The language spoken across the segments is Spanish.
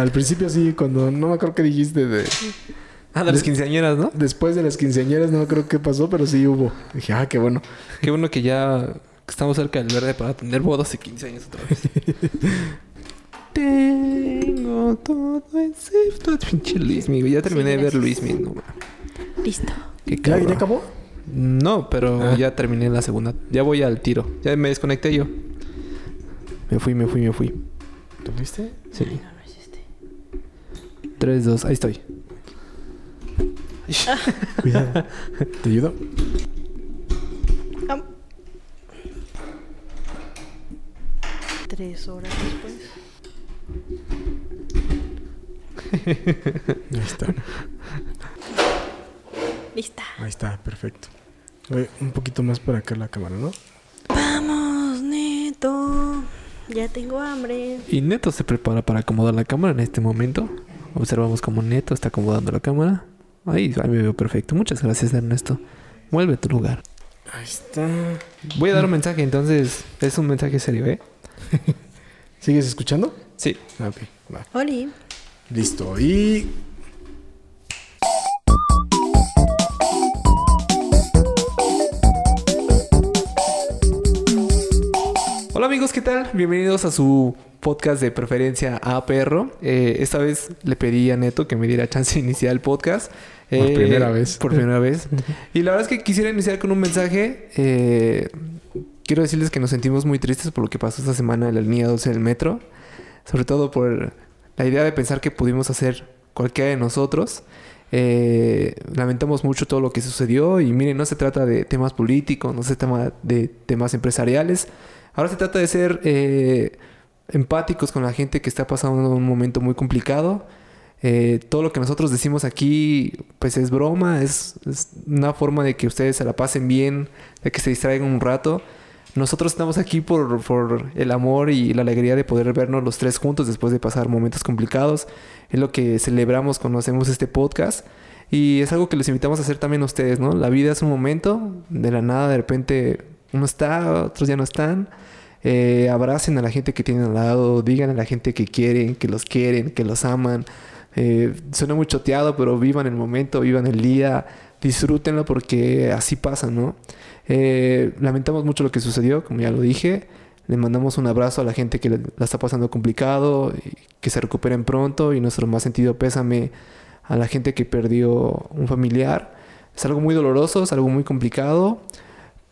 Al principio sí, cuando no me acuerdo qué dijiste de... Ah, de las quinceañeras, ¿no? Después de las quinceañeras no me acuerdo qué pasó, pero sí hubo. Dije, ah, qué bueno. Qué bueno que ya estamos cerca del verde para tener bodas de 15 años otra vez. Tengo todo excepto pinche Luis Miguel. Ya terminé Sí, de ver. Luis Miguel. No, Listo. qué ¿Ya, cabrón. ¿Ya acabó? No, pero Ah. ya terminé la segunda. Ya voy al tiro. Ya me desconecté yo. Me fui, me fui, me fui. ¿Tú viste? Sí. No, no es este. 3, 2, ahí estoy. Cuidado. ¿Te ayudo? Am. Tres horas después. Ahí está. Lista. Ahí está, perfecto. Oye, un poquito más para acá la cámara, ¿no? Vamos, neto. Ya tengo hambre. Y Neto se prepara para acomodar la cámara en este momento. Observamos cómo Neto está acomodando la cámara. Ahí, ahí me veo perfecto. Muchas gracias, Ernesto. Vuelve a tu lugar. Ahí está. Voy a dar un mensaje, entonces es un mensaje serio, ¿eh? ¿Sigues escuchando? Sí. Ah, Ok, va. Oli. Listo. Y Hola amigos, ¿qué tal? Bienvenidos a su podcast de preferencia a perro. Eh, esta vez le pedí a Neto que me diera chance de iniciar el podcast. Por Eh, primera vez. Por primera vez. Y la verdad es que quisiera iniciar con un mensaje. Eh, quiero decirles que nos sentimos muy tristes por lo que pasó esta semana en la línea 12 del metro. Sobre todo por la idea de pensar que pudimos hacer cualquiera de nosotros. Eh, lamentamos mucho todo lo que sucedió y miren, no se trata de temas políticos, no se trata de temas empresariales. Ahora se trata de ser eh, empáticos con la gente que está pasando un momento muy complicado. Eh, todo lo que nosotros decimos aquí, pues es broma, es, una forma de que ustedes se la pasen bien, de que se distraigan un rato. Nosotros estamos aquí por, por el amor y la alegría de poder vernos los tres juntos después de pasar momentos complicados. Es lo que celebramos cuando hacemos este podcast. Y es algo que les invitamos a hacer también a ustedes, ¿no? La vida es un momento, de la nada de repente uno está, otros ya no están. Eh, abracen a la gente que tienen al lado, digan a la gente que quieren, que los quieren, que los aman. Eh, suena muy choteado, pero vivan el momento, vivan el día, disfrútenlo porque así pasa, ¿no? Eh, lamentamos mucho lo que sucedió, como ya lo dije. Le mandamos un abrazo a la gente que la está pasando complicado, que se recuperen pronto y nuestro más sentido pésame a la gente que perdió un familiar. Es algo muy doloroso, es algo muy complicado,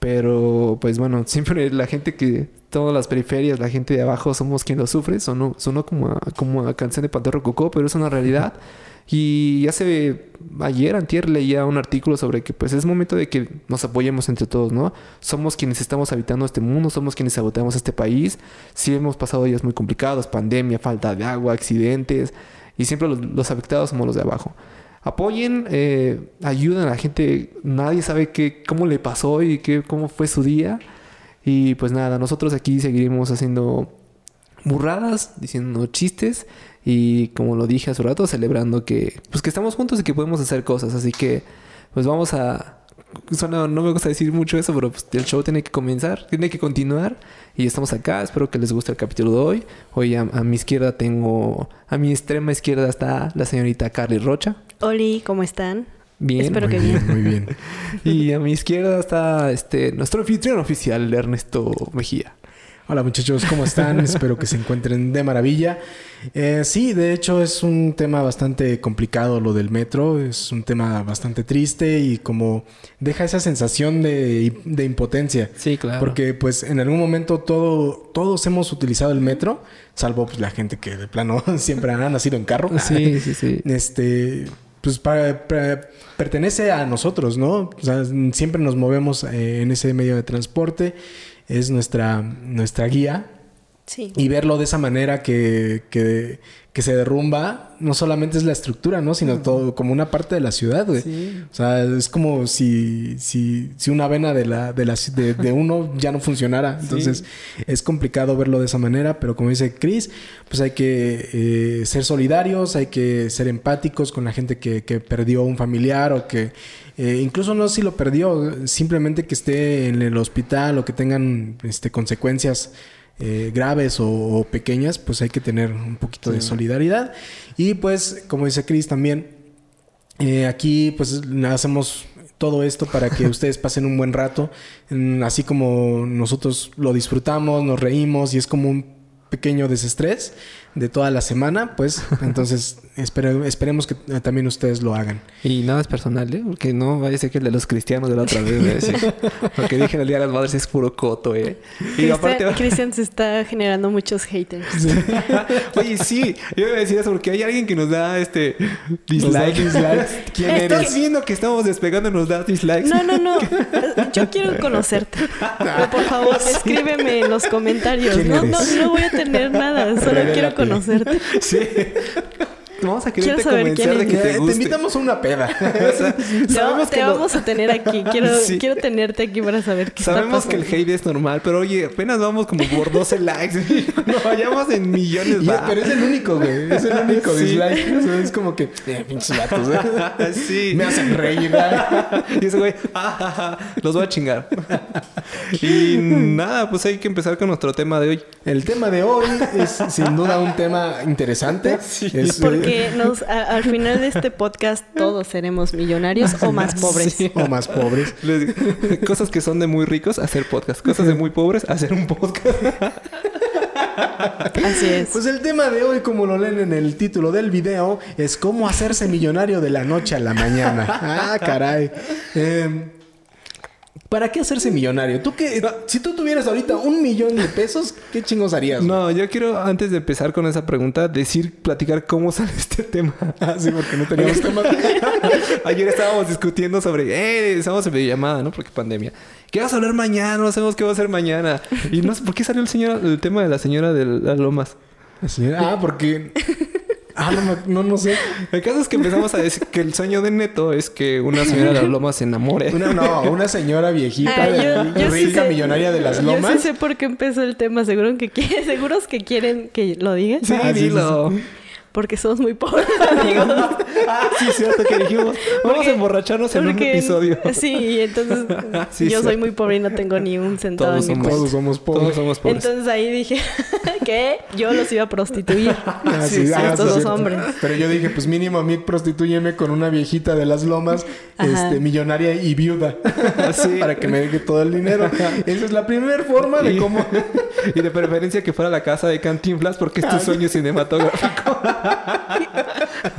pero pues bueno, siempre la gente que, todas las periferias, la gente de abajo somos quien lo sufre, sonó, sonó como, a, como a canción de Pantorro Cocó, pero es una realidad. Y hace ayer, antier, leía un artículo sobre que pues es momento de que nos apoyemos entre todos, ¿no? Somos quienes estamos habitando este mundo, somos quienes habitamos este país. Sí hemos pasado días muy complicados, pandemia, falta de agua, accidentes, y siempre los, los afectados somos los de abajo. Apoyen, eh, ayuden a la gente, nadie sabe qué, cómo le pasó y qué, cómo fue su día. Y pues nada, nosotros aquí seguiremos haciendo burradas, diciendo chistes y como lo dije hace rato, celebrando que pues que estamos juntos y que podemos hacer cosas, así que pues vamos a suena- no me gusta decir mucho eso, pero pues, el show tiene que comenzar, tiene que continuar y estamos acá, espero que les guste el capítulo de hoy. Hoy a, a mi izquierda tengo a mi extrema izquierda está la señorita Carly Rocha. Oli, ¿cómo están? Bien. Espero muy que bien, muy bien. Y a mi izquierda está este nuestro anfitrión oficial, Ernesto Mejía. Hola muchachos, ¿cómo están? Espero que se encuentren de maravilla. Eh, sí, de hecho es un tema bastante complicado lo del metro, es un tema bastante triste y como deja esa sensación de, de impotencia. Sí, claro. Porque pues en algún momento todo, todos hemos utilizado el metro, salvo pues la gente que de plano siempre ha nacido en carro. Sí, sí, sí. Este, pues para, para- pertenece a nosotros, ¿no? O sea, siempre nos movemos eh, en ese medio de transporte, es nuestra, nuestra guía. Sí. Y verlo de esa manera que, que, que se derrumba, no solamente es la estructura, ¿no? Sino todo como una parte de la ciudad, güey. Sí. O sea, es como si, si, si una vena de, la, de, la, de, de uno ya no funcionara. Entonces, es complicado verlo de esa manera, pero como dice Chris, pues hay que eh, ser solidarios, hay que ser empáticos con la gente que, que perdió un familiar o que eh, incluso no si lo perdió, simplemente que esté en el hospital o que tengan este, consecuencias eh, graves o, o pequeñas, pues hay que tener un poquito de solidaridad. Y pues, como dice Chris también, eh, aquí pues hacemos todo esto para que ustedes pasen un buen rato, Mm, así como nosotros lo disfrutamos, nos reímos y es como un pequeño desestrés de toda la semana, pues entonces espere- esperemos que eh, también ustedes lo hagan. Y nada es personal, ¿eh? Porque no vaya a ser que el de los cristianos de la otra vez, ¿eh? Sí. Lo que dije en el Día de las Madres es puro coto, ¿eh? Y aparte... Cristian, se está generando muchos haters. Oye, sí. Yo iba a decir eso porque hay alguien que nos da este... Dislike. dislikes. ¿Quién Esto- ¿Estás viendo que estamos despegando y nos da dislikes? No, no, no. Yo quiero conocerte. Pero por favor, escríbeme en los comentarios. ¿Quién No, no, eres? no voy a tener nada. Solo quiero Revélate. Conocerte. Sí. Vamos a Quiero quererte saber convencer de que te Eh, te, guste. invitamos a una peda. O sea, Te, sabemos te que no- vamos a tener aquí. Quiero, Sí. quiero tenerte aquí para saber qué Sabemos está que el hate es normal, pero oye, apenas vamos como por 12 likes. No vayamos en millones. Y- pero es el único, güey. Es el único Sí. dislike. O sea, es como que, eh, pinches vatos, ¿eh? sí. Me hacen reír. ¿verdad? Y ese güey, ah, ja, ja, los voy a chingar. Y nada, pues hay que empezar con nuestro tema de hoy. El tema de hoy es sin duda un tema interesante. Es, eh, Porque nos, a- al final de este podcast todos seremos millonarios o más pobres. Sí. o más pobres. Les cosas que son de muy ricos, hacer podcast. Cosas de muy pobres, hacer un podcast. Así es. Pues el tema de hoy, como lo leen en el título del video, es cómo hacerse millonario de la noche a la mañana. Ah, caray. Eh, ¿Para qué hacerse millonario? ¿Tú qué, si tú tuvieras ahorita un millón de pesos, ¿qué chingos harías? güey? No, yo quiero, antes de empezar con esa pregunta, decir, platicar cómo sale este tema. Ah, sí, porque no teníamos tema. Ayer estábamos discutiendo sobre, eh, estamos en videollamada, ¿no? Porque pandemia. ¿Qué vas a hablar mañana? No sabemos qué va a hacer mañana. Y no sé por qué salió el señor, el tema de la señora de las lomas. Ah, porque... Ah, no, no, no sé. El caso es que empezamos a decir que el sueño de Neto es que una señora de las lomas se enamore. Una, no, una señora viejita, Ah, de- yo- yo sí rica, sé- millonaria de las Yo lomas. sí sé por qué empezó el tema. Seguro que quieren, seguros que quieren que lo diga. Sí, Ah, sí, sí. Porque somos muy pobres, amigos. Ah, sí, cierto que dijimos. Vamos Porque- a emborracharnos en un Porque- episodio. Sí, y entonces Sí, yo soy muy pobre y no tengo ni un centavo Todos en mi somos- cuenta. Todos somos pobres. Todos somos pobres. Entonces ahí dije que yo los iba a prostituir. Ah, Sí, sí, ah, estos sí, dos cierto. hombres. Pero yo dije, pues mínimo a mí prostitúyeme con una viejita de las lomas, Ajá. este, millonaria y viuda. Sí. Para que me deje todo el dinero. Esa es la primera forma de Y- cómo. Y de preferencia que fuera la casa de Cantinflas porque es tu sueño cinematográfico.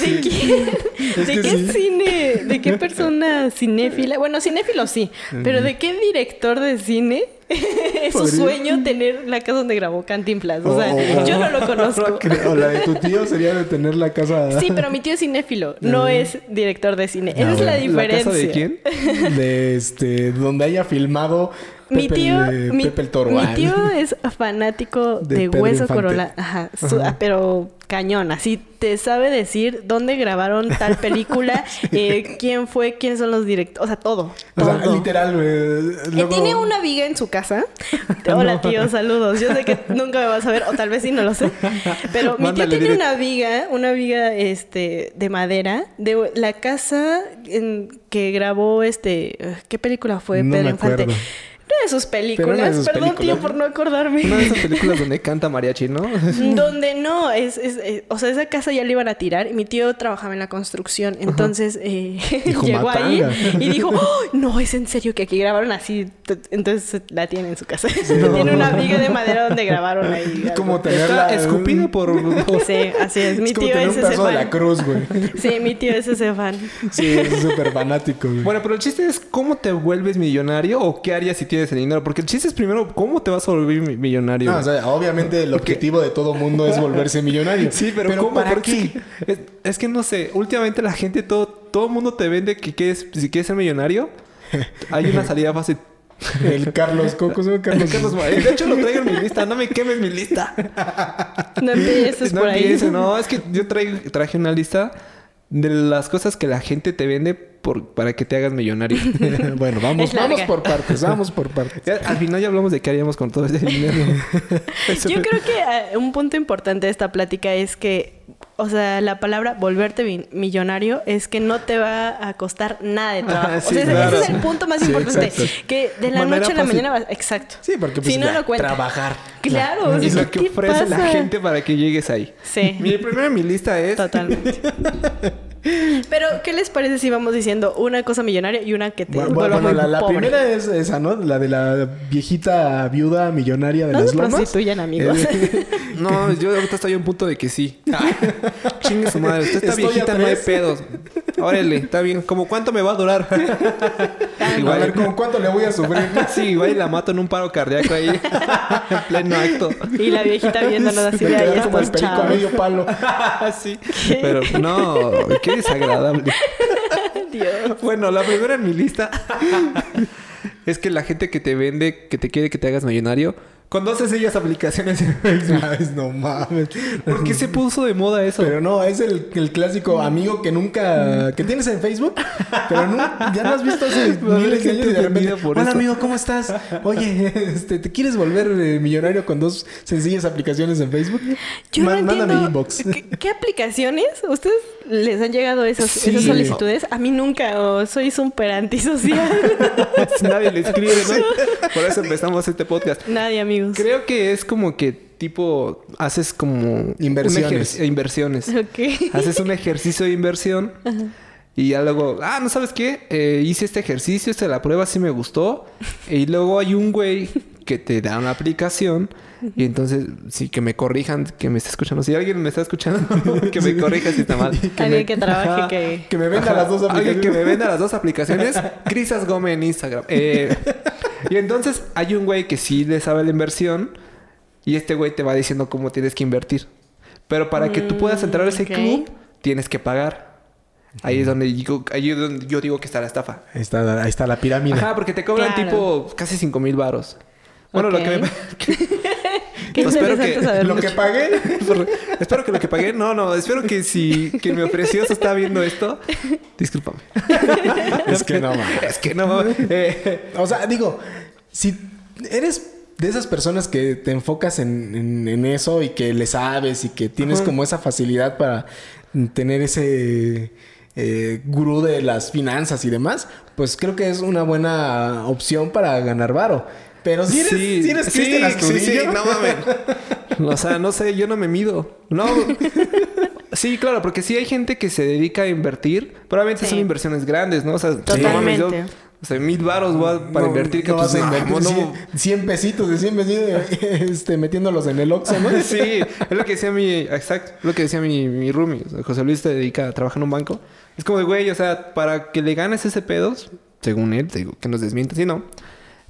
¿De quién? Es ¿De qué sí. cine? ¿De qué persona cinéfila? Bueno, cinéfilo sí, pero ¿de qué director de cine es su sueño tener la casa donde grabó Cantinflas? O sea, Oh, oh, yo no lo conozco. O la de tu tío sería de tener la casa. Sí, pero mi tío es cinéfilo, no es director de cine. Esa es la diferencia. ¿La casa de quién? De este. Donde haya filmado. Mi tío, el, mi, Pepe el Toro. mi Ay. tío es fanático De Hueso. Corolla. Ajá, su- ah, pero cañón. Así te sabe decir dónde grabaron tal película, eh, quién fue, quiénes son los directores. O sea, todo. O sea, literal. Eh, Luego- Tiene una viga en su casa. Hola, tío, saludos. Yo sé que nunca me vas a ver, o tal vez sí, no lo sé. Pero mi tío tiene una viga, una viga este, de madera, de la casa en que grabó este. ¿Qué película fue No Pedro me Infante? acuerdo. Una de sus películas. Pero una de sus Perdón, películas. tío, por no acordarme. Una de esas películas donde canta mariachi, ¿no? Donde no, es, es, eh, o sea, esa casa ya la iban a tirar y mi tío trabajaba en la construcción, entonces eh, Dijo, llegó ahí y dijo, "Oh, no, es en serio que aquí grabaron así, entonces la tiene en su casa. tiene una viga de madera donde grabaron ahí. Es como algo. tener Está la- escupido por... Sí, así es, mi Es como tío tener es un ese pedazo de la fan. cruz, güey. Sí, mi tío es ese fan. Sí, es súper fanático, güey. Bueno, pero el chiste es cómo te vuelves millonario o qué harías si tienes el dinero. Porque el chiste es primero cómo te vas a volver mi- millonario. No, o sea, obviamente el objetivo de todo mundo es volverse millonario. Sí, pero, ¿cómo? ¿para qué? Es que, es, es que no sé, últimamente la gente, todo, todo el mundo te vende que quieres, si quieres ser millonario, hay una salida fácil. El Carlos Coco, ¿se llama Carlos? Carlos. De hecho, lo traigo en mi lista. No me quemes mi lista. No empieces no por ahí. empieces, no, es que yo traigo, traje una lista de las cosas que la gente te vende por, para que te hagas millonario. bueno, vamos, vamos por partes, vamos por partes. Al final ya hablamos de qué haríamos con todo ese dinero. Yo creo que eh, un punto importante de esta plática es que o sea, la palabra volverte millonario es que no te va a costar nada de trabajo. Ah, o sí, sea, ese- claro. ese es el punto más importante. Que de la Manera noche a la mañana vas... Exacto. Sí, porque pues si no ya, lo cuenta. trabajar. Claro. o Es lo que ¿qué ofrece la gente para que llegues ahí. Sí. Mi primero en mi lista es... Totalmente. Pero, ¿qué les parece si vamos diciendo una cosa millonaria y una que te Bueno, bueno, muy la, la pobre? primera es esa, ¿no? La de la viejita viuda millonaria de No las lomas. prostituyan, amigos. Eh, No, yo ahorita estoy en un punto de que sí. Chingue su madre. Usted está Estoy a viejita, no hay pedos. Órale, está bien. ¿Cómo cuánto me va a durar? a igual, ver, ¿con cuánto le voy a sufrir? sí, igual y la mato en un paro cardíaco ahí. en pleno acto. Y la viejita viéndonos así de ahí como el perico a medio palo. sí. Pero no, qué desagradable. Dios. Bueno, la primera en mi lista es que la gente que te vende, que te quiere que te hagas millonario, conoces ellas aplicaciones en Facebook. No mames. ¿Por qué se puso de moda eso? Pero no, es el, el clásico amigo que nunca... que tienes en Facebook, pero no, ya no has visto hace haber miles de gente años y de repente... Hola esto". amigo, ¿cómo estás? Oye, este, ¿te quieres volver eh, millonario con dos sencillas aplicaciones en Facebook? Yo Ma- no Mándame entiendo. inbox. ¿Qué, qué aplicaciones? ¿Ustedes les han llegado esas, Sí. esas solicitudes? A mí nunca. O soy súper antisocial. Nadie le escribe, ¿no? Por eso empezamos este podcast. Nadie, amigos. Creo que es como que tipo haces como Inversiones. inversiones. Ok. Haces un ejercicio de inversión y ya luego, ah, no sabes qué, Eh, hice este ejercicio, esta la prueba sí me gustó y luego hay un güey que te da una aplicación y entonces sí que me corrijan, que me está escuchando, si alguien me está escuchando, que me corrija si está mal. Alguien que trabaje Ajá. que... Que me venda las dos Alguien aplicaciones. que me venda las dos aplicaciones. Crisas Gómez en Instagram. Eh, y entonces hay un güey que sí le sabe la inversión. Y este güey te va diciendo cómo tienes que invertir. Pero para que tú puedas entrar a ese Mm, club, tienes que pagar. Ahí es donde digo, ahí es donde yo digo que está la estafa. Ahí está, ahí está la pirámide. Ajá, porque te cobran Claro. tipo casi 5 mil varos. Bueno, lo que me... Espero que. Lo que pagué. Por- espero que lo que pagué, no, no, espero que si quien me ofreció se está viendo esto, discúlpame. es que no, mames. Es que no, eh, O sea, digo, si eres de esas personas que te enfocas en, en- en eso y que le sabes y que tienes Ajá. como esa facilidad para tener ese eh, gurú de las finanzas y demás, pues creo que es una buena opción para ganar varo. Pero si eres, sí, si eres sí, Cristian sí, sí, no mames. O sea, no sé, yo no me mido. No. Sí, claro, porque sí hay gente que se dedica a invertir. Probablemente Sí. son inversiones grandes, ¿no? O sea, no mames, yo- Totalmente. o sea, mil varos voy a- para no- invertir que no pues, vas a no, invertir no, 100, 100 pesitos de 100 pesitos este, metiéndolos en el Oxxo, ¿no? Sí, es lo que decía mi... Exacto. Es lo que decía mi, mi roomie. O sea, José Luis se dedica a trabajar en un banco. Es como de, güey, o sea, para que le ganes ese pedos, según él, te digo, que nos desmienta, si no...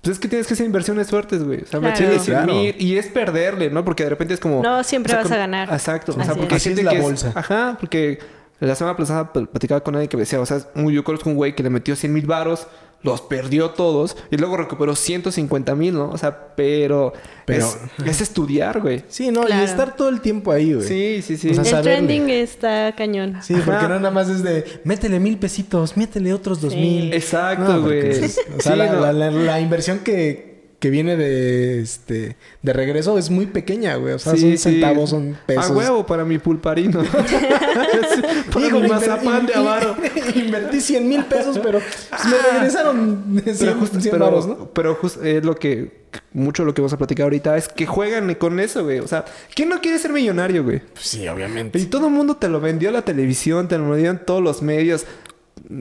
Pues es que tienes que hacer inversiones fuertes, güey. O sea, Claro. 100 Claro. mil y es perderle, ¿no? Porque de repente es como... No, siempre o sea, vas a ganar. Exacto. O sea, porque es. Así es la que bolsa. Ajá, porque la semana pasada pl- platicaba con alguien que me decía, o sea, un- yo conozco un güey que le metió 100 mil varos, los perdió todos y luego recuperó 150 mil, ¿no? O sea, pero... Pero- Es, es estudiar, güey. Sí, no, Claro. y estar todo el tiempo ahí, güey. Sí, sí, sí. O sea, El saberle. trending está cañón. Sí, porque no nada más es de métele mil pesitos, métele otros dos Sí. mil. Exacto, No, güey. es- O sea, Sí, la, no. la- la- la inversión que, que viene de este de regreso es muy pequeña, güey. O sea, Sí, son sí. centavos, son pesos. A huevo para mi pulparino. para Híjole, mi mazapán de avaro. Invertí 100 mil pesos, pero pues, me regresaron 100, Pero justo, 100 pero, varos, ¿no? pero justo es lo que... Mucho lo que vamos a platicar ahorita es que juegan con eso, güey. O sea, ¿quién no quiere ser millonario, güey? Pues sí, obviamente. Y todo el mundo te lo vendió la televisión, te lo vendieron todos los medios.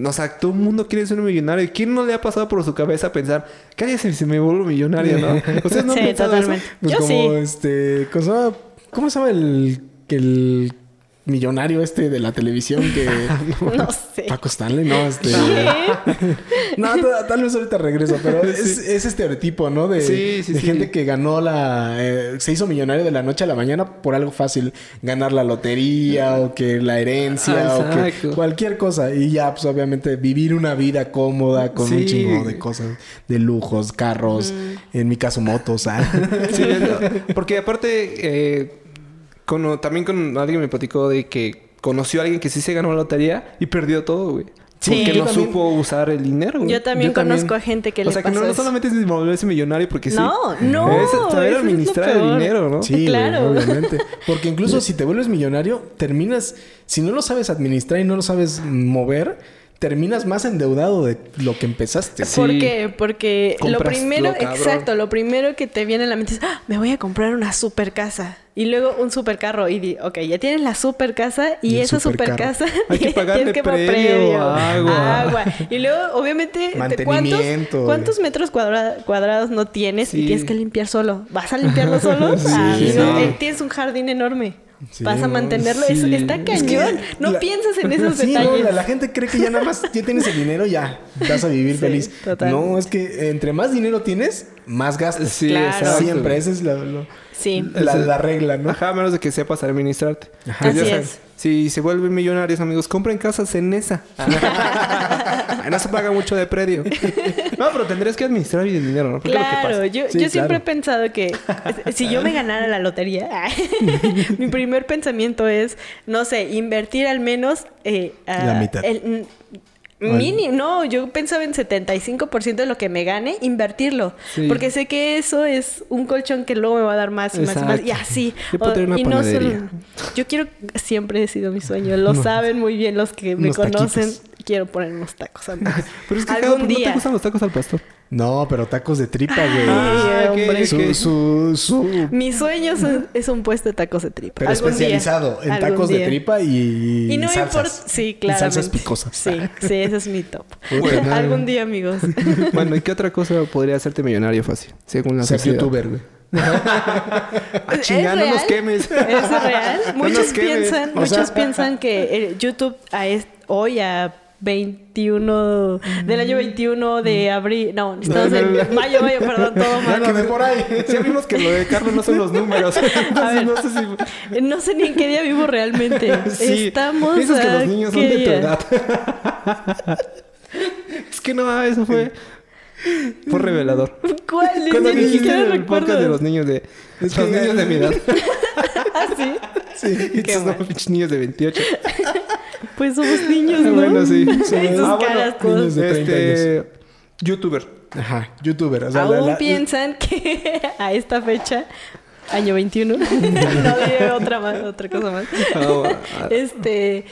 O sea, todo el mundo quiere ser un millonario. ¿Quién no le ha pasado por su cabeza pensar, cállate si me vuelvo millonario, no? ¿Ustedes no han Sí, eso? totalmente. Pues Yo como sí. este. ¿cómo se, llama? ¿Cómo se llama el, el millonario este de la televisión que. No sé. Paco Stanley, no, este. ¿Qué? No, ta- tal vez ahorita regreso, pero es ese estereotipo, ¿no? De, Sí, sí, de sí. gente que ganó la. eh, se hizo millonario de la noche a la mañana por algo fácil. Ganar la lotería o que la herencia Ah, o que cualquier cosa. Y ya, pues obviamente vivir una vida cómoda con un Sí. chingo de cosas, de lujos, carros, en mi caso motos. ah. Sí, es- porque aparte, eh, con- también con alguien me platicó de que conoció a alguien que sí se ganó la lotería y perdió todo, güey. Sí. Porque no también- supo usar el dinero. güey. Yo también Yo también. conozco a gente que o le sea, que pasó no, no eso. solamente es volverse millonario porque sí. No, no, Es saber administrar el dinero, ¿no? Sí, güey, Claro. obviamente. Porque incluso si te vuelves millonario, terminas, si no lo sabes administrar y no lo sabes mover, terminas más endeudado de lo que empezaste. Sí. ¿Por qué? Porque lo primero, lo exacto, lo primero que te viene a la mente es, "Ah, me voy a comprar una super casa. Y luego un super carro. Y di, ok, ya tienes la super casa y, esa super casa Hay que pagarle pagar previo, agua. agua. Y luego, obviamente, te- ¿cuántos, cuántos metros cuadra- cuadrados no tienes Sí. y tienes que limpiar solo? ¿Vas a limpiarlo solo? Sí, no. eh, tienes un jardín enorme. Sí, Vas a no, mantenerlo. Es- está Es Es que cañón. no la- piensas en esos Sí, no, detalles. la, la gente cree que ya nada más ya tienes el dinero, ya vas a vivir Sí, feliz. total. No, es que entre más dinero tienes, más gastas. Sí, Claro. Siempre, esa es la, lo- Sí. la, la regla, ¿no? Ajá, menos de que sepas administrarte. Ajá. Pues Así es. Si se vuelven millonarios, amigos, compren casas en esa. no se paga mucho de predio. No, pero tendrías que administrar bien el dinero, ¿no? Porque es lo que Claro, pasa. yo, Sí, yo siempre he pensado que si yo me ganara la lotería, mi primer pensamiento es, no sé, invertir al menos... eh, a- La mitad. el- Mini, no, yo pensaba en 75% de lo que me gane, invertirlo. Sí. Porque sé que eso es un colchón que luego me va a dar más y más y más. Y así. Yo O- y no solo-. Yo quiero, siempre he sido mi sueño. Lo saben muy bien los que me Unos conocen. taquitos. Quiero poner unos tacos, amigos. Pero es que Algún ¿por qué no día. te gustan los tacos al pastor? No, pero tacos de tripa, güey. Ah, hombre. Su, su, su- Mi sueño es un, es un puesto de tacos de tripa. pero Algún día. especializado en tacos de día. tripa y, Y no salsas. importa. Sí, claro. salsas picosas. Sí, sí, ese es mi top. Algún día, amigos. Bueno, ¿y qué otra cosa podría hacerte millonario fácil? Según la Ser sociedad. youtuber, güey. Ah, chinga, no ¿Es nos quemes. ¿Es real? Muchos quemes. piensan, O muchos piensan que el YouTube a hoy a 21 del año 21 de abril, no, estamos no, en no. mayo, mayo, perdón, todo mal. Bueno, de por ahí. Ya vimos que lo de Carlos no son los números. Entonces ver. no sé si... No sé ni en qué día vivo realmente. Sí, Estamos piensas que los niños son qué de tu día? edad. es que no, eso fue... Fue revelador. ¿Cuál? Cuando Ni dijiste siquiera el podcast de los niños de... Es los niños de mi edad. ¿Ah, sí? Sí. Y estos no, pinches niños de 28. Pues somos niños, ¿no? bueno, sí. Sus Ah, bueno, caras todas. niños de 30 Este... Youtuber. Ajá, youtuber. O sea, la- Aún la- piensan que a esta fecha, año 21, no otra, más, otra cosa más. Ah, Este,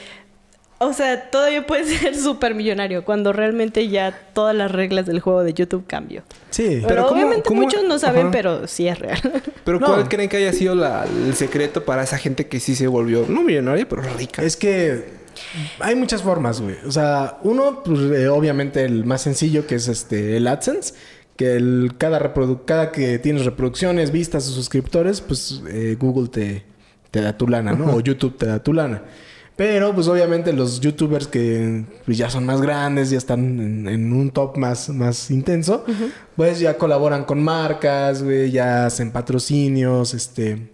o sea, todavía puedes ser súper millonario cuando realmente ya todas las reglas del juego de YouTube cambió. Sí. Pero, Pero ¿cómo- obviamente cómo- muchos no saben, Ajá. pero sí es real. Pero No. ¿cuál creen que haya sido la- el secreto para esa gente que sí se volvió, no millonaria, pero rica? Es que hay muchas formas, güey. O sea, uno, pues eh, obviamente el más sencillo, que es este el AdSense. Que el, cada, reprodu- cada que tienes reproducciones, vistas o suscriptores, pues eh, Google te, te da tu lana, ¿no? O YouTube te da tu lana. Pero, pues obviamente los youtubers que pues, ya son más grandes, ya están en, en un top más, más intenso, pues ya colaboran con marcas, güey, ya hacen patrocinios, este,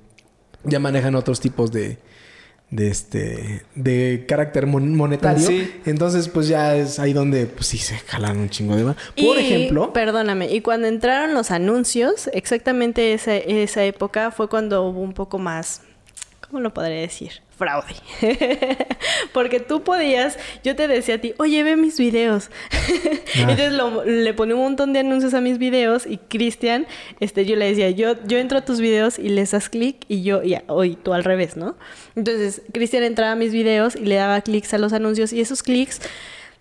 ya manejan otros tipos de, de este, de carácter mon- monetario. Sí. Entonces, pues ya es ahí donde, pues sí, se jalan un chingo de más. Por Y, ejemplo, Perdóname, y cuando entraron los anuncios, exactamente esa, esa época fue cuando hubo un poco más, ¿cómo lo podría decir? Fraude. Porque tú podías, yo te decía a ti, oye, ve mis videos. Entonces lo- le ponía un montón de anuncios a mis videos y Cristian, este, yo le decía, yo, yo entro a tus videos y les das clic y yo, y, y tú al revés, ¿no? Entonces Cristian entraba a mis videos y le daba clics a los anuncios y esos clics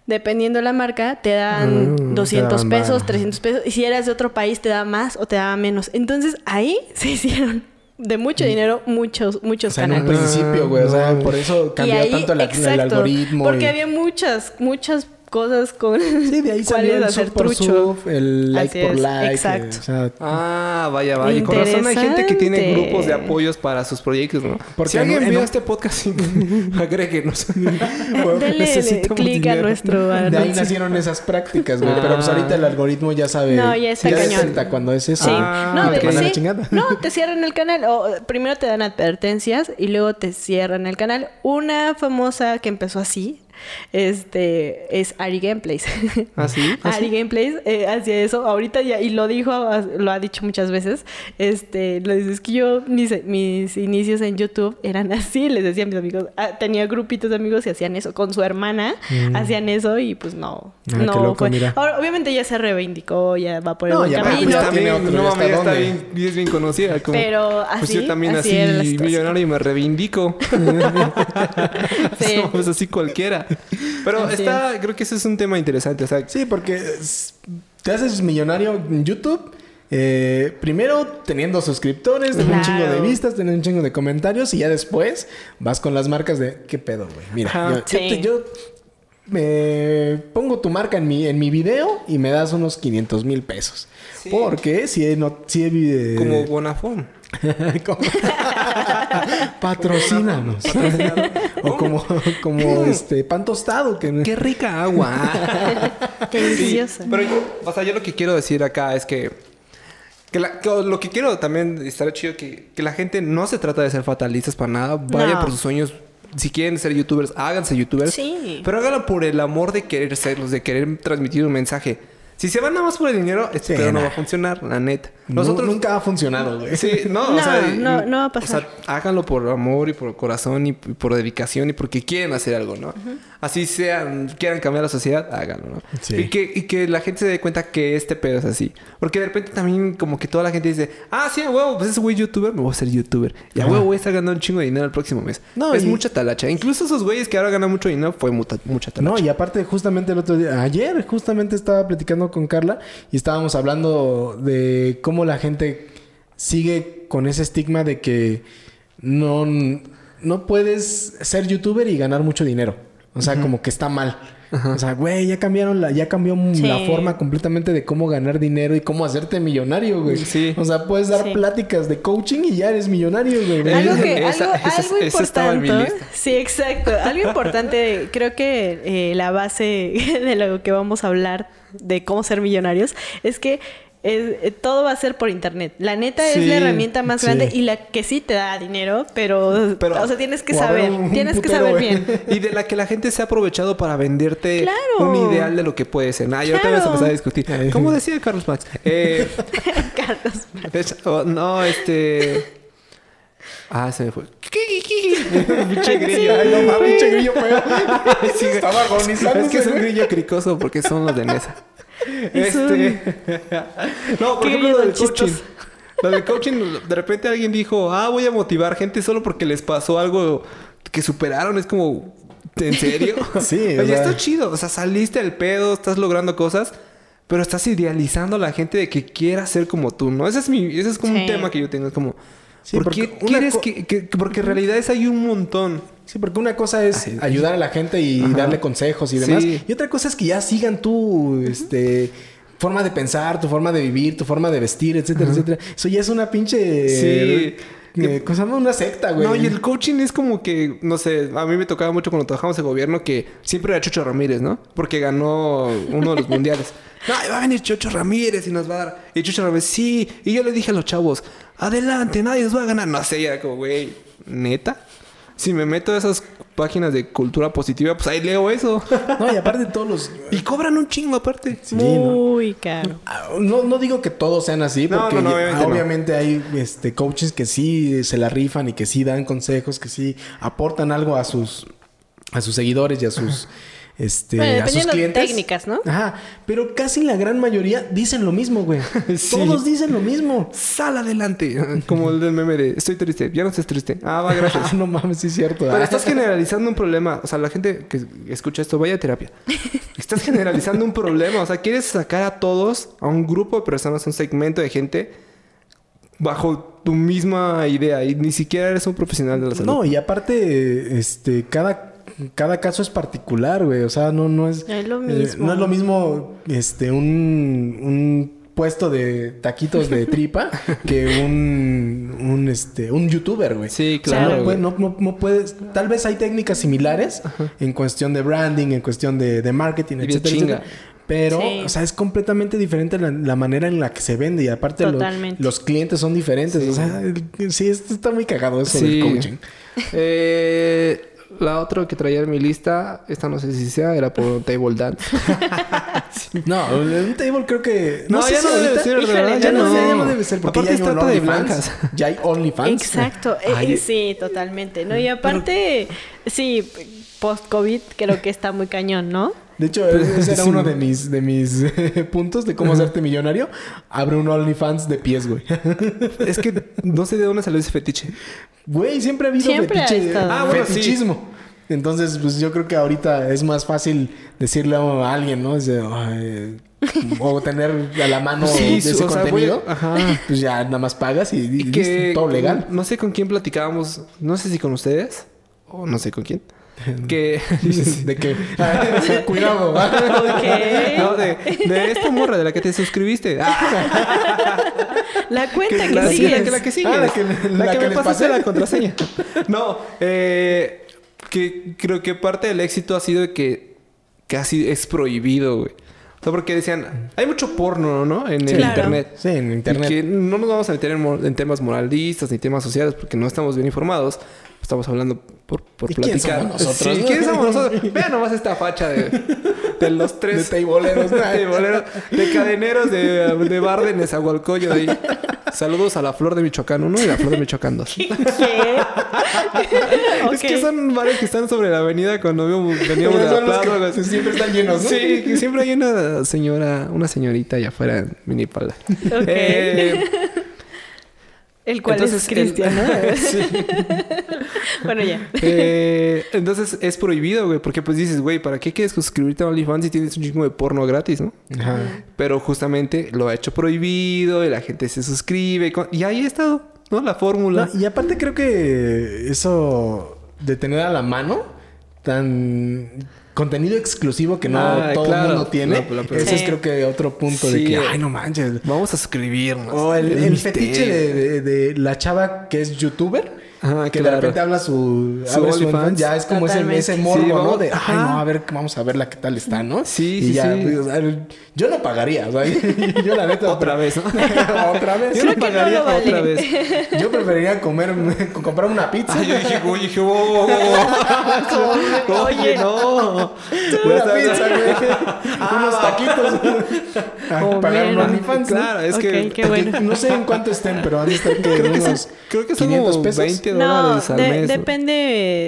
Dependiendo de la marca, te dan Mm, 200 te dan pesos, más. 300 pesos. Y si eras de otro país, te da más o te daba menos. Entonces, ahí se hicieron de mucho dinero muchos, Mm. o muchos sea, en un canales. principio, güey, o sea, por eso cambió ahí, tanto la- el exacto, algoritmo. Porque y- había muchas, muchas cosas con Sí, de ahí salió el hacer por trucho. sub, el like Así por es, like. exacto. eh, o sea, Ah, vaya, vaya. Y Con razón hay gente que tiene grupos de apoyos para sus proyectos, ¿no? Porque si en alguien vio este podcast, agréguenos. Denle Necesitamos clic a nuestro de ahí nacieron esas prácticas, güey. Ah. Pero pues ahorita el algoritmo ya sabe. No, ya está cañón. detecta cuando es eso. Sí, Ah, no, te de- mandan a la sí. chingada. no, te cierran el canal. O primero te dan advertencias y luego te cierran el canal. Una famosa que empezó así este, es Ari Gameplays. ¿Ah, sí? Ari Gameplays eh, hacía eso. Ahorita ya, y lo dijo, lo ha dicho muchas veces. Este, lo dice, es que yo, mis, mis inicios en YouTube eran así, les decía a mis amigos. Ah, tenía grupitos de amigos y hacían eso. Con su hermana Mm. hacían eso y pues no. Ah, qué no loco, fue. mira. Ahora, obviamente ya se reivindicó, ya va por el No, buen ya camino. pues, Pues ya también, otro, no ¿hasta mames, está bien, y es bien conocida. Como, Pero pues así, yo también así así, millonario y me reivindico. Sí. No, pues así cualquiera. Pero Así está, creo que ese es un tema interesante. O sea, Sí, porque es- te haces millonario en YouTube. eh, primero teniendo suscriptores, teniendo un Claro. chingo de vistas, teniendo un chingo de comentarios y ya después vas con las marcas de ¿qué pedo, güey? Mira, yo, yo Sí. te- yo me pongo tu marca en mi, en mi video y me das unos 500 mil pesos. Sí. Porque si he, no, si he, eh, como Bonafón. como- Patrocínanos. o como, como este pan tostado. Que... Qué rica agua. Qué deliciosa. Pero yo, o sea, yo lo que quiero decir acá es que, que, la- que lo que quiero también estar chido que, que la gente no se trata de ser fatalistas para nada. Vayan No. por sus sueños. Si quieren ser youtubers, háganse youtubers. Sí. Pero háganlo por el amor de querer serlos, de querer transmitir un mensaje. Si se van nada más por el dinero, este Sí, pedo no va a funcionar, la neta. Nosotros nunca ha funcionado, güey. Sí, no, o No, sea, no, no va a pasar. O sea, háganlo por amor y por corazón y, por dedicación y porque quieren hacer algo, ¿no? Así sean, quieran cambiar la sociedad, háganlo, ¿no? Sí. Y, que, y que la gente se dé cuenta que este pedo es así. Porque de repente también como que toda la gente dice, ah, sí, a huevo, pues ese güey youtuber, me voy a ser youtuber. Y a Ajá. huevo voy a estar ganando un chingo de dinero el próximo mes. No, es y- mucha talacha. Incluso esos güeyes que ahora ganan mucho dinero fue muta- mucha talacha. No, y aparte, justamente el otro día, ayer, justamente estaba platicando con Carla y estábamos hablando de cómo la gente sigue con ese estigma de que no, no puedes ser youtuber y ganar mucho dinero. O sea, como que está mal. O sea, güey, ya cambiaron la, ya cambió Sí. la forma completamente de cómo ganar dinero y cómo hacerte millonario, güey. Sí. O sea, puedes dar Sí. pláticas de coaching y ya eres millonario, güey. Algo que, Esa- algo, esa- algo esa estaba en mi importante. lista. Sí, exacto. Algo importante, creo que eh, la base de lo que vamos a hablar de cómo ser millonarios es que es- eh, todo va a ser por internet. La neta es la herramienta más sí. grande y la que sí te da dinero, pero, Pero- o sea, tienes que saber, un tienes que saber güey. bien. Y de la que la gente se ha aprovechado para venderte Claro. un ideal de lo que puede ser. Ah, y ahorita Claro. vamos a empezar a discutir. ¿Cómo decía Carlos Max? Eh, Carlos. es- oh, no, este... Ah, se me fue. Pinche grillo. Ay, no mames, pinche grillo feo. Estaba agonizando Es que es un grillo cricoso porque son los de Nesa. Es Este... no, por ejemplo, lo del coaching. Lo del coaching, de repente alguien dijo, ah, voy a motivar gente solo porque les pasó algo que superaron. Es como, ¿en serio? Sí, Oye, sea- está chido. O sea, saliste del pedo, estás logrando cosas, pero estás idealizando a la gente de que quiera ser como tú, ¿no? Ese es mi, ese es como un tema que yo tengo. Es como, Sí, ¿por porque qué quieres que, que- Porque en realidad es hay un montón. Sí, porque una cosa es Ay, ayudar a la gente y Ajá. darle consejos y demás. Sí. Y otra cosa es que ya sigan tu este, forma de pensar, tu forma de vivir, tu forma de vestir, etcétera, etcétera. Eso ya es una pinche... Sí. eh, ¿Cómo se llama? Una secta, güey. No, y el coaching es como que, no sé, a mí me tocaba mucho cuando trabajamos en gobierno que siempre era Chucho Ramírez, ¿no? Porque ganó uno de los mundiales. No, va a venir Chucho Ramírez y nos va a dar. Y Chucho Ramírez, sí. Y yo le dije a los chavos, adelante, nadie nos va a ganar. No sé, y era como, güey, ¿neta? Si me meto a esas páginas de cultura positiva, pues ahí leo eso. No, y aparte todos los... y cobran un chingo aparte. Sí, ¿no? Muy caro. Ah, No, no digo que todos sean así, No, porque no, no, ya- obviamente no. obviamente, hay este, coaches que sí se la rifan y que sí dan consejos, que sí aportan algo a sus, a sus seguidores y a sus, este, Bueno, a sus clientes. técnicas, ¿no? Ajá, pero casi la gran mayoría dicen lo mismo, güey. Sí. Todos dicen lo mismo. Sal adelante. Como el del meme de estoy triste. Ya no estés triste. Ah, va, gracias. Ah, no mames, sí es cierto. Pero Ah. estás generalizando un problema. O sea, la gente que escucha esto, vaya a terapia. Estás generalizando un problema. O sea, quieres sacar a todos, a un grupo de personas, a un segmento de gente, bajo tu misma idea. Y ni siquiera eres un profesional de la salud. No, y aparte, este, cada, cada caso es particular, güey. O sea, no, no es. Es lo eh, mismo. no es lo mismo, este, un, un puesto de taquitos de tripa que un, un, este, un youtuber, güey. Sí, O sea, claro, no, güey. puede- no, no- no puedes. Tal vez hay técnicas similares en cuestión de branding, en cuestión de, de marketing, etcétera, chinga. etcétera. Pero, Sí. o sea, es completamente diferente la, la manera en la que se vende. Y aparte, lo- Totalmente. los clientes son diferentes. Sí. O sea, sí, esto está muy cagado eso Sí. del coaching. Eh, la otra que traía en mi lista, esta no sé si sea, era por un table dance. No, un table creo que. No, sé ya si no debe ser, Híjole, ¿verdad? ya Ya no, no. ya no debe ser. Porque Aparte ya hay trata de OnlyFans. blancas. Ya hay OnlyFans. Exacto, Ay, eh, sí, totalmente, ¿no? Y aparte, sí, post-COVID creo que está muy cañón, ¿no? De hecho, ese era Sí. uno de mis, de mis puntos de cómo hacerte millonario. Abre un OnlyFans de pies, güey. es que no sé de dónde salió ese fetiche. Güey, siempre ha habido Siempre ha fetiche, estado. Ah, bueno, sí. fetichismo. Entonces, pues yo creo que ahorita es más fácil decirle a alguien, ¿no? Es de, ay, o tener a la mano de ese o sea, contenido. ajá. Pues ya nada más pagas y, y Y listo, que todo legal. No sé con quién platicábamos, no sé si con ustedes o no sé con quién. Que de que, cuidado. Ok. no, de, de esta morra de la que te suscribiste. Ah, La cuenta que, la, sigues. la que la que sigue. Ah, la que- la la que que me pasaste la contraseña. No, eh, que creo que parte del éxito ha sido de que casi es prohibido, güey. O sea, porque decían, hay mucho porno, ¿no? En el Claro. internet. Sí, en internet. Y que no nos vamos a meter en, en temas moralistas ni temas sociales porque no estamos bien informados. Estamos hablando por, por ¿Y quién platicar. somos nosotros, Sí? ¿quién somos nosotros? Vean nomás esta facha de, de los De tres... teiboleros. de teiboleros, de cadeneros de, de bar de Nezahualcóyotl de ahí. Saludos a la Flor de Michoacán 1 y la Flor de Michoacán 2. ¿Qué? Es que son bares que están sobre la avenida cuando veníamos, de la plaza. que siempre están llenos, ¿no? Sí, que siempre hay una señora, una señorita allá afuera en Minipala. Ok. Eh, El cual entonces, es Cristian, ¿no? el- sí. bueno, ya. Eh, entonces es prohibido, güey, porque pues dices, güey, ¿para qué quieres suscribirte a OnlyFans si tienes un chingo de porno gratis, no? Ajá. Pero justamente lo ha hecho prohibido y la gente se suscribe con- y ahí ha estado, ¿no? La fórmula. No, y aparte creo que eso de tener a la mano tan contenido exclusivo que no Ah, todo claro. el mundo tiene. No, pero- Ese es creo que otro punto de que, ay, no manches. Vamos a suscribirnos. O el, fetiche de, de- de la chava que es youtuber. Ajá, que claro. de repente habla su, Su abre su. OnlyFans, ya es como ese, Totalmente. ese morbo, Sí, ¿no? De, ay, no, a ver, vamos a ver la qué tal está, ¿no? Sí, y sí, ya, sí. pues, o sea, yo no pagaría, o sea, yo la neta... Otra vez, ¿no? otra vez. Yo no pagaría vale. otra vez. Yo preferiría comer, comprar una pizza. Ah, yo dije, güey, dije, oh, oh, oye, no. Una pizza, güey. Unos taquitos. A Comer. pagar un OnlyFans. ¿no? Claro, es que qué bueno. No sé en cuánto estén, pero han de estar que creo que, unos son, creo que son 500 como pesos. 20 No, dólares al de- mes. ¿no? depende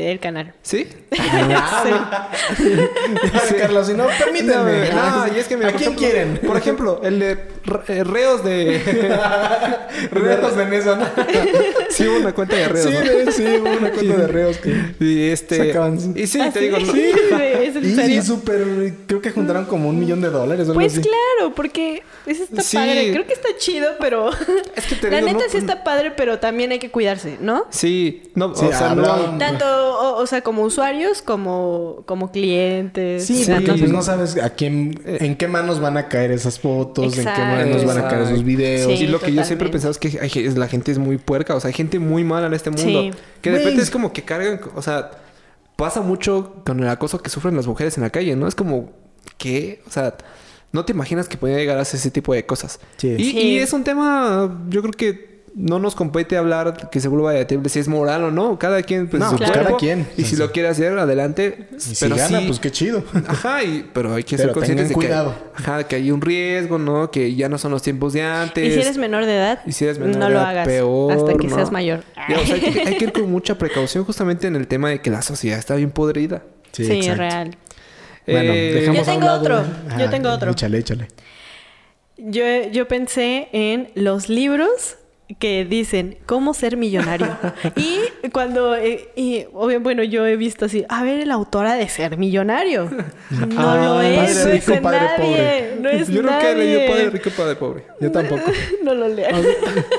del canal. ¿Sí? Ah, Carlos, si no, permítanme. No, no, y es que mira, ¿A quién ejemplo- quieren? Por ejemplo, el de re- eh, reos de. Reos de mesa, ¿no? sí, hubo una cuenta de reos. Sí, sí, hubo una cuenta de reos que... Y este. Sacaban- Y sí, ¿Ah, te sí? digo, no- Sí, ¿Es serio? y súper... Creo que juntaron como un millón de dólares o algo Pues así. claro, porque eso está Sí. padre. Creo que está chido, pero... Es que te La digo, neta no- sí está padre, pero también hay que cuidarse, ¿no? Sí, no, Sí, o sea, no. hablaban- Tanto, o, o sea, como usuarios como, como clientes. Sí, Sí. porque pues no sabes a quién, Eh. en qué manos van a caer esas fotos, en qué Exacto. manos van a caer esos videos. Sí. y lo que yo siempre pensado es que hay la gente es muy puerca, o sea, hay gente muy mala en este mundo. Sí. Que de repente es como que cargan, o sea, pasa mucho con el acoso que sufren las mujeres en la calle, ¿no? Es como, ¿qué? O sea, no te imaginas que podía llegar a hacer ese tipo de cosas. Sí. Y, Sí. y es un tema, yo creo que no nos compete hablar que se vuelva debatible si es moral o no. Cada quien, pues, No, su cada quien. Y si Sí. lo quiere hacer, adelante. Y si pero gana, sí- pues qué chido. Ajá, y, pero hay que ser Pero conscientes de que, ajá, que hay un riesgo, ¿no? Que ya no son los tiempos de antes. Y si eres menor de edad, Y si eres menor no de lo edad, hagas peor, hasta que ¿no? seas mayor. Ya, o sea, hay, que, hay que ir con mucha precaución justamente en el tema de que la sociedad está bien podrida. Sí, exacto. real. Bueno, Eh, dejemos Yo a un tengo lado- otro. Yo Ah, tengo otro. Échale, échale. Yo, yo pensé en los libros que dicen cómo ser millonario. y cuando, eh, y, obvio, bueno, yo he visto así, a ver, la autora de ser millonario. No Ah, lo padre es, no es rico, padre nadie. pobre. No es Yo nunca he leído Padre Rico, Padre Pobre. Yo tampoco. no lo lean.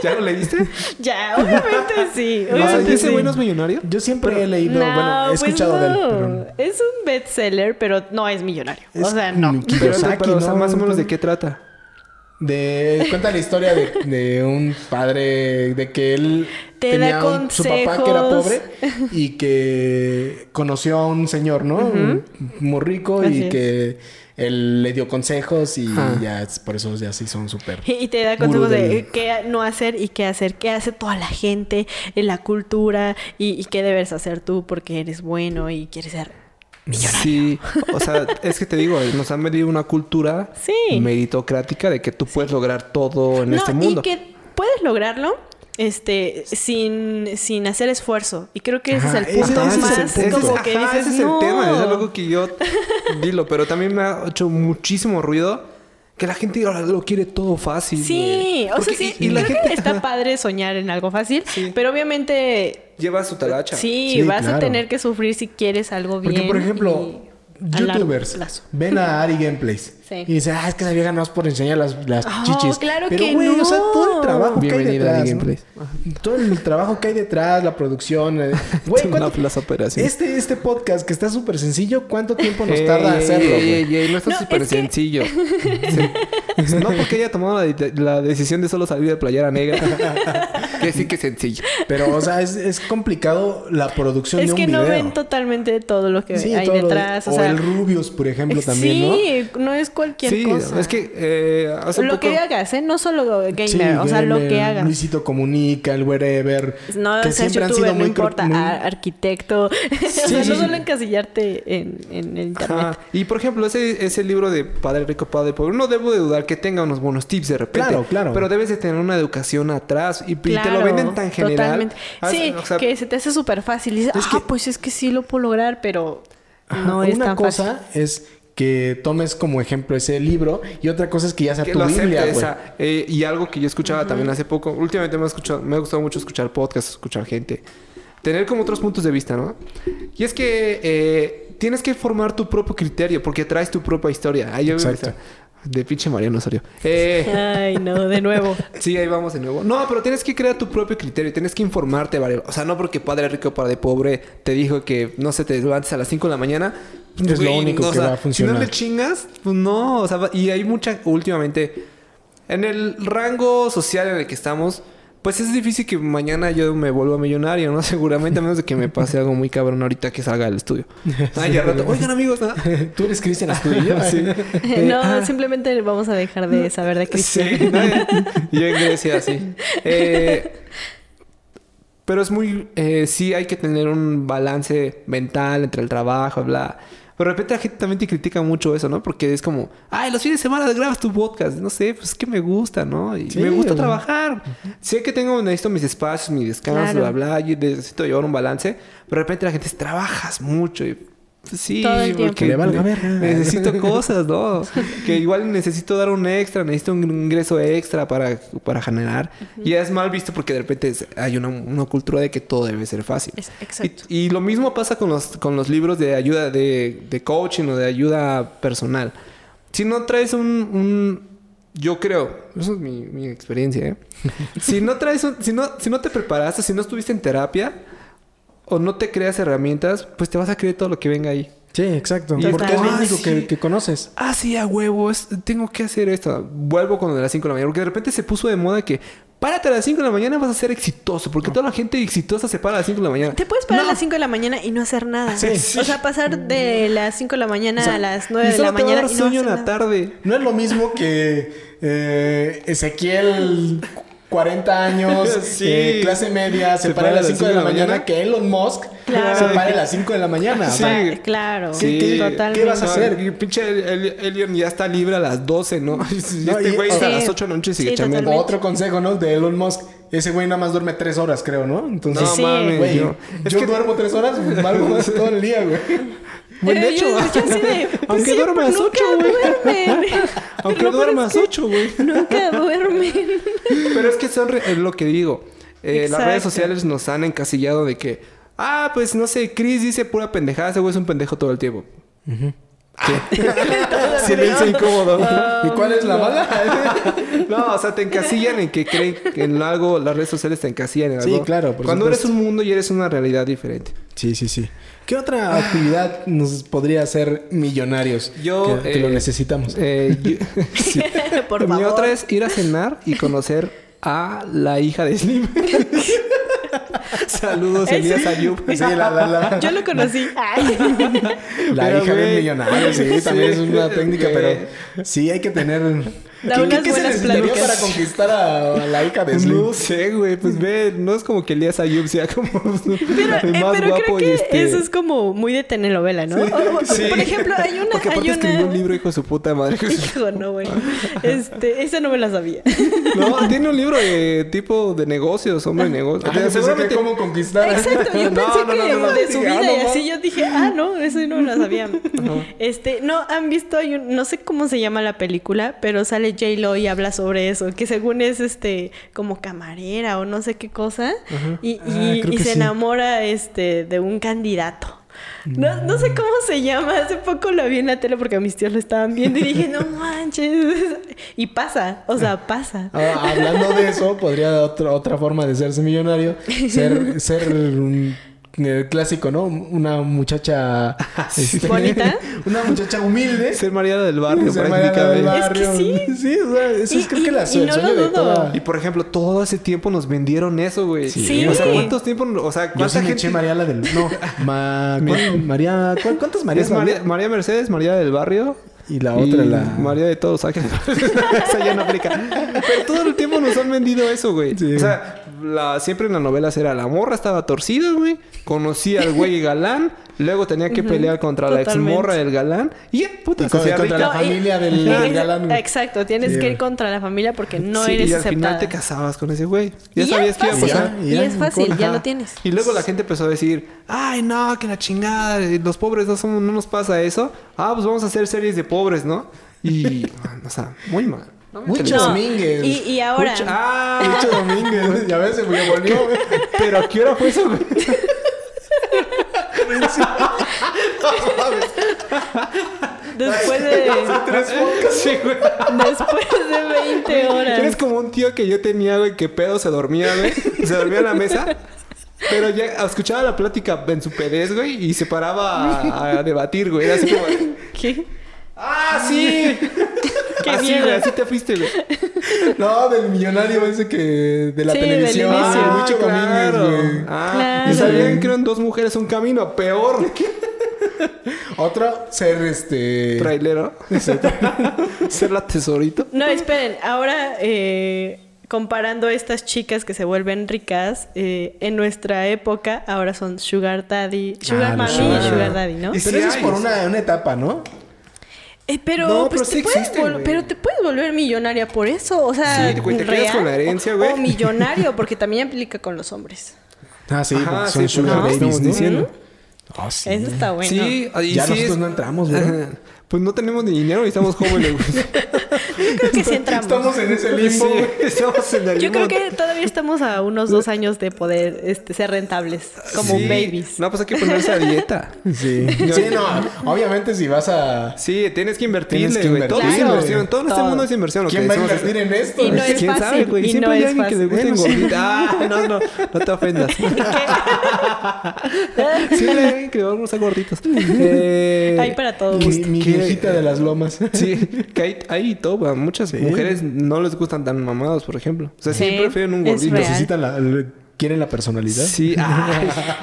¿Ya lo leíste? ya, obviamente sí. O obviamente ¿y ese sí. güey no es millonario? Yo siempre he leído, No, bueno, he pues escuchado de él, no. pero... Es un bestseller, pero no es millonario. o Es sea, no. Pero, pero, o sea, ¿no? más o menos de qué trata. De, cuenta la historia de, de un padre, de que él Te tenía da un- su papá que era pobre y que conoció a un señor, ¿no? Un- Muy rico Así y es. que él le dio consejos y Ah. ya es- por eso ya sí son súper. Y te da consejos de qué no hacer y qué hacer, qué hace toda la gente en la cultura y, y qué debes hacer tú porque eres bueno y quieres ser Sí, o sea, es que te digo, nos han medido una cultura Sí. meritocrática de que tú puedes lograr todo en no, este mundo. y que puedes lograrlo este sin, sin hacer esfuerzo. Y creo que ese Ajá, es el ese- punto ese más punto. como que Ajá, dices, ese es no. el tema, es algo que yo dilo, pero también me ha hecho muchísimo ruido que la gente lo quiere todo fácil. Sí, o sea, sí, y, y la gente que está padre soñar en algo fácil, Sí. pero obviamente lleva su talacha. sí, Sí, vas a tener que sufrir si quieres algo bien. Porque, por ejemplo, y youtubers ven a Ari Gameplays Sí. y dicen, ah, es que esa vieja no es por enseñar las, las Oh, chichis. claro Pero, que güey, o sea, no. todo el trabajo que hay Bienvenida detrás. The ¿no? Todo el trabajo que hay detrás, la producción. eh. Güey, Una ¿cuánto- plaza operación. Este, este podcast que está súper sencillo, ¿cuánto tiempo nos tarda Ey, hacerlo, ey, güey? ey, no está No, súper es que- sencillo. Sí. No porque haya tomado la, la decisión de solo salir de playera negra. que sí que es sencillo. Pero, o sea, es, es complicado la producción Es de un que video. no ven totalmente todo lo que Sí, hay todo lo de- detrás. o o sea, el Rubius, por ejemplo, también, ¿no? sí, ¿no? es cualquier Sí, cosa. es que eh, hace lo poco... que hagas, ¿eh? No solo gamer, Sí, o sea, lo que hagas. Luisito Comunica, el wherever. No que seas siempre han youtuber, sido no muy... importa, muy- arquitecto. o sea, no solo encasillarte en, en el internet. Ajá. Y por ejemplo, ese, ese libro de Padre Rico, Padre Pobre, no debo de dudar que tenga unos buenos tips de repente. Claro, claro. Pero debes de tener una educación atrás y, y te lo venden tan general. Totalmente. Ah, Sí, o sea, que se te hace súper fácil. Y dices, Es ah, que- pues es que sí lo puedo lograr, pero Ajá, no es Una tan cosa fácil. es que tomes como ejemplo ese libro y otra cosa es que ya sea que tu lo Biblia, esa. Eh, y algo que yo escuchaba también hace poco. Últimamente me ha, escuchado, me ha gustado mucho escuchar podcasts, escuchar gente. Tener como otros puntos de vista, ¿no? Y es que eh, tienes que formar tu propio criterio porque traes tu propia historia. Ahí yo. De pinche Mariano Osorio. Eh, Ay, no, de nuevo. Sí, ahí vamos de nuevo. No, pero tienes que crear tu propio criterio, tienes que informarte, varios. O sea, no porque padre rico, padre pobre te dijo que no se te levantes a las 5 de la mañana. Es lo único que sea, va a funcionar. Si no le chingas, pues no. O sea, y hay mucha, últimamente, en el rango social en el que estamos, pues es difícil que mañana yo me vuelva millonario, ¿no? Seguramente, a menos de que me pase algo muy cabrón ahorita que salga del estudio. Ay, ya rato. Oigan, amigos, ¿no? Tú eres Cristian Astudillo. Sí. no, ah. simplemente vamos a dejar de saber de Cristian. Sí, no, yo en Grecia, sí. Eh, pero es muy... eh, sí hay que tener un balance mental entre el trabajo, bla. Pero de repente la gente también te critica mucho eso, ¿no? Porque es como... Ay, los fines de semana grabas tu podcast. No sé, pues es que me gusta, ¿no? Y Sí, me gusta trabajar. Sé que tengo... Necesito mis espacios, mi descanso, Claro. bla, bla. Y necesito llevar un balance. Pero de repente la gente dice... Trabajas mucho. Y, pues, sí, Todo el tiempo. porque Que le valga ne- verga. necesito cosas, ¿no? que igual necesito dar un extra, necesito un ingreso extra para, para generar. Y es mal visto porque de repente es- hay una, una cultura de que todo debe ser fácil. Es- exacto. Y, y lo mismo pasa con los, con los libros de ayuda de, de coaching o de ayuda personal. Si no traes un... un- yo creo, eso es mi, mi experiencia, ¿eh? si no traes un- si no, si no te preparaste, si no estuviste en terapia o no te creas herramientas, pues te vas a creer todo lo que venga ahí. Sí, exacto. Y Porque es lo único "Ay, que, sí". que conoces. Ah, sí, a huevo, es- tengo que hacer esto. Vuelvo con lo de las 5 de la mañana. Porque de repente se puso de moda que párate a las 5 de la mañana vas a ser exitoso. Porque toda la gente exitosa se para a las 5 de la mañana. Te puedes parar No. a las 5 de la mañana y no hacer nada. Sí. O sea, pasar de las 5 de la mañana O sea, a las Y 9 de solo la te va a mañana dar y no sueño hacer en la nada. tarde. No es lo mismo que eh, Ezequiel, 40 años, Sí. eh, clase media, se, Se para a las 5 de la mañana, que Elon Musk Claro. se pare a las 5 de la mañana. Sí. Va- Claro, Sí, ¿qué- totalmente. qué vas a hacer? Y pinche El- El- Elion ya está libre a las 12, ¿no? Y No, este güey sea, las 8 de la noche sigue sí, chambeando. Otro consejo, ¿no? De Elon Musk. Ese güey nada más duerme 3 horas, creo, ¿no? Entonces, No Sí. mames, güey, yo. Es yo que- duermo 3 horas, valgo más todo el día, güey. Bueno, de Eh, hecho, yo- yo así de, pues aunque sí, duermas 8, güey. Aunque duermas 8, güey. Nunca duermen. Pero es que son re- es lo que digo. Eh, las redes sociales nos han encasillado de que, ah, pues no sé, Chris dice pura pendejada, ese güey es un pendejo todo el tiempo. Toda la Silencio incómodo. ¿Y cuál es la mala? No, o sea, te encasillan en que creen que en algo, las redes sociales te encasillan en Sí, algo. claro, por Cuando eres un mundo y eres una realidad diferente. Sí, sí, sí. ¿Qué otra actividad nos podría hacer millonarios? Yo, que, que lo eh, necesitamos. Eh, yo- sí. Por Mi favor. otra es ir a cenar y conocer a la hija de Slim. Saludos, Ese- Elías Ayub. Sí, la, la, la, Yo lo conocí. La Pero, hija de un millonario, sí, también es una técnica, pero sí hay que tener. Da ¿Qué, unas qué se buenas necesitaría pláticas. para conquistar a, a la hija de Slim? No sé, güey. Pues ve, no es como que Elías Ayub sea como Pero, el eh, más pero guapo creo y que este... eso es como muy de telenovela, ¿no? O- o- Sí. Por ejemplo, hay una... Porque aparte hay escribió una... un libro, hijo de su puta madre. Hijo, no, güey. Este, esa no me la sabía. No, tiene un libro de tipo de negocios, hombre de negocios. Ah, yo pensé que cómo conquistar. Exacto, yo No, pensé no, que no, no, no. de su ah, vida y así yo dije, ah, no, eso no me la sabía. Este, no, han visto, hay un, no sé cómo se llama la película, pero sale J-Lo y habla sobre eso, que según es este, como camarera o no sé qué cosa, y, Ah, y- que se sí. enamora este de un candidato. No, no sé cómo se llama, hace poco lo vi en la tele porque mis tíos lo estaban viendo y dije, no manches. Y pasa, o sea, pasa. Ah, hablando de eso, podría otra otra forma de hacerse millonario ser ser un el clásico, ¿no? Una muchacha este, ¿Bonita? una muchacha humilde. Ser Mariana del barrio, ser Mariana del prácticamente. barrio. Es que sí. Sí, o sea, eso es Y- creo que la y no sueño lo de dudo. toda. Y por ejemplo, todo ese tiempo nos vendieron eso, güey. Sí. O sea, ¿cuántos tiempos? O sea, Yo ¿cuánta sí me gente? eché María la del no, ma, ¿cuán- María, ¿cuán- ¿cuántas Marías María, Mercedes, María del barrio. Y la otra y la María de todos ángeles. Esa ya no aplica. Pero todo el tiempo nos han vendido eso, güey. Sí. O sea, la, siempre en las novelas era la morra estaba torcida, güey. Conocía al güey galán. Luego tenía que pelear contra la Totalmente. exmorra del galán. Y ya, puta, Y se contra rica. la familia del- del galán, güey. Exacto, tienes Sí. que ir contra la familia porque no Sí, eres y al final te casabas con ese güey. Ya Y sabías que iba a pasar. Ya, Y ya, es fácil, ya lo tienes. Y luego la gente empezó a decir, ay no, que la chingada, los pobres no somos, no nos pasa eso. Ah, pues vamos a hacer series de pobres, ¿no? Y, man, o sea, muy mal. No Mucho. Domínguez. Y, y ahora, Mucho- ah, Mucho Domínguez. Ya ves, se me volvió. güey. pero ¿a qué hora fue eso, güey? después de, Sí, güey. después de 20 horas. Eres como un tío que yo tenía, güey, que pedo se dormía, güey. Se dormía en la mesa. Pero ya escuchaba la plática en su pedez, güey, y se paraba a, a debatir, güey. Era así como... ¿Qué? ¡Ah, sí! Qué así, miedo. güey, así te fuiste, güey. No, del millonario ese que de la Sí, del televisión. inicio. Ah, Mucho claro. Domínguez, güey. Ah, Claro. ¿y sabían que eran dos mujeres un camino? Peor. Otro, ser este. Trailero. Ser la tesorito. No, esperen, ahora eh, comparando estas chicas que se vuelven ricas, eh, en nuestra época ahora son Sugar Daddy, Sugar Ah, Mami y sugar. Daddy, ¿no? Y Pero eso es por una, una etapa, ¿no? Eh, pero, No, pues, pero te sí puedes existen, pero te puedes volver millonaria por eso, o sea, Sí, güey, te quedas real, con la herencia, o- güey. O, millonario, porque también aplica con los hombres. Ah, sí, Ajá, porque son sí, sugar pues, babies, estamos ¿no? diciendo. Ah, sí. Eso está bueno. Sí, y Ya sí nosotros es- no entramos, güey. Pues no tenemos ni dinero y estamos jóvenes, güey. Yo creo que sí entramos. Estamos en ese limbo, Sí, estamos en el Yo creo limbo. que todavía estamos a unos dos años de poder este, ser rentables, como Sí. babies. No, pues hay que ponerse a dieta. Sí. Sí, no. Obviamente, si vas a. Sí, tienes que invertirle, Tienes que güey. Todo es invertirle. inversión. Todo este mundo es inversión. lo que ¿Quién va a es- invertir en esto? Y no es ¿Quién fácil, sabe, güey? y Siempre no hay es alguien que le guste engordita. Ah, no, no. No te ofendas. Siempre hay alguien que le gusta gorditos. Eh, Hay para todo Mi, gusto. mi ¿Qué? viejita de las lomas. Sí, que hay, hay todo. Muchas Sí. mujeres no les gustan tan mamados, por ejemplo. O sea, sí, Sí, prefieren un gordito. Necesitan la. Quieren la personalidad. Sí.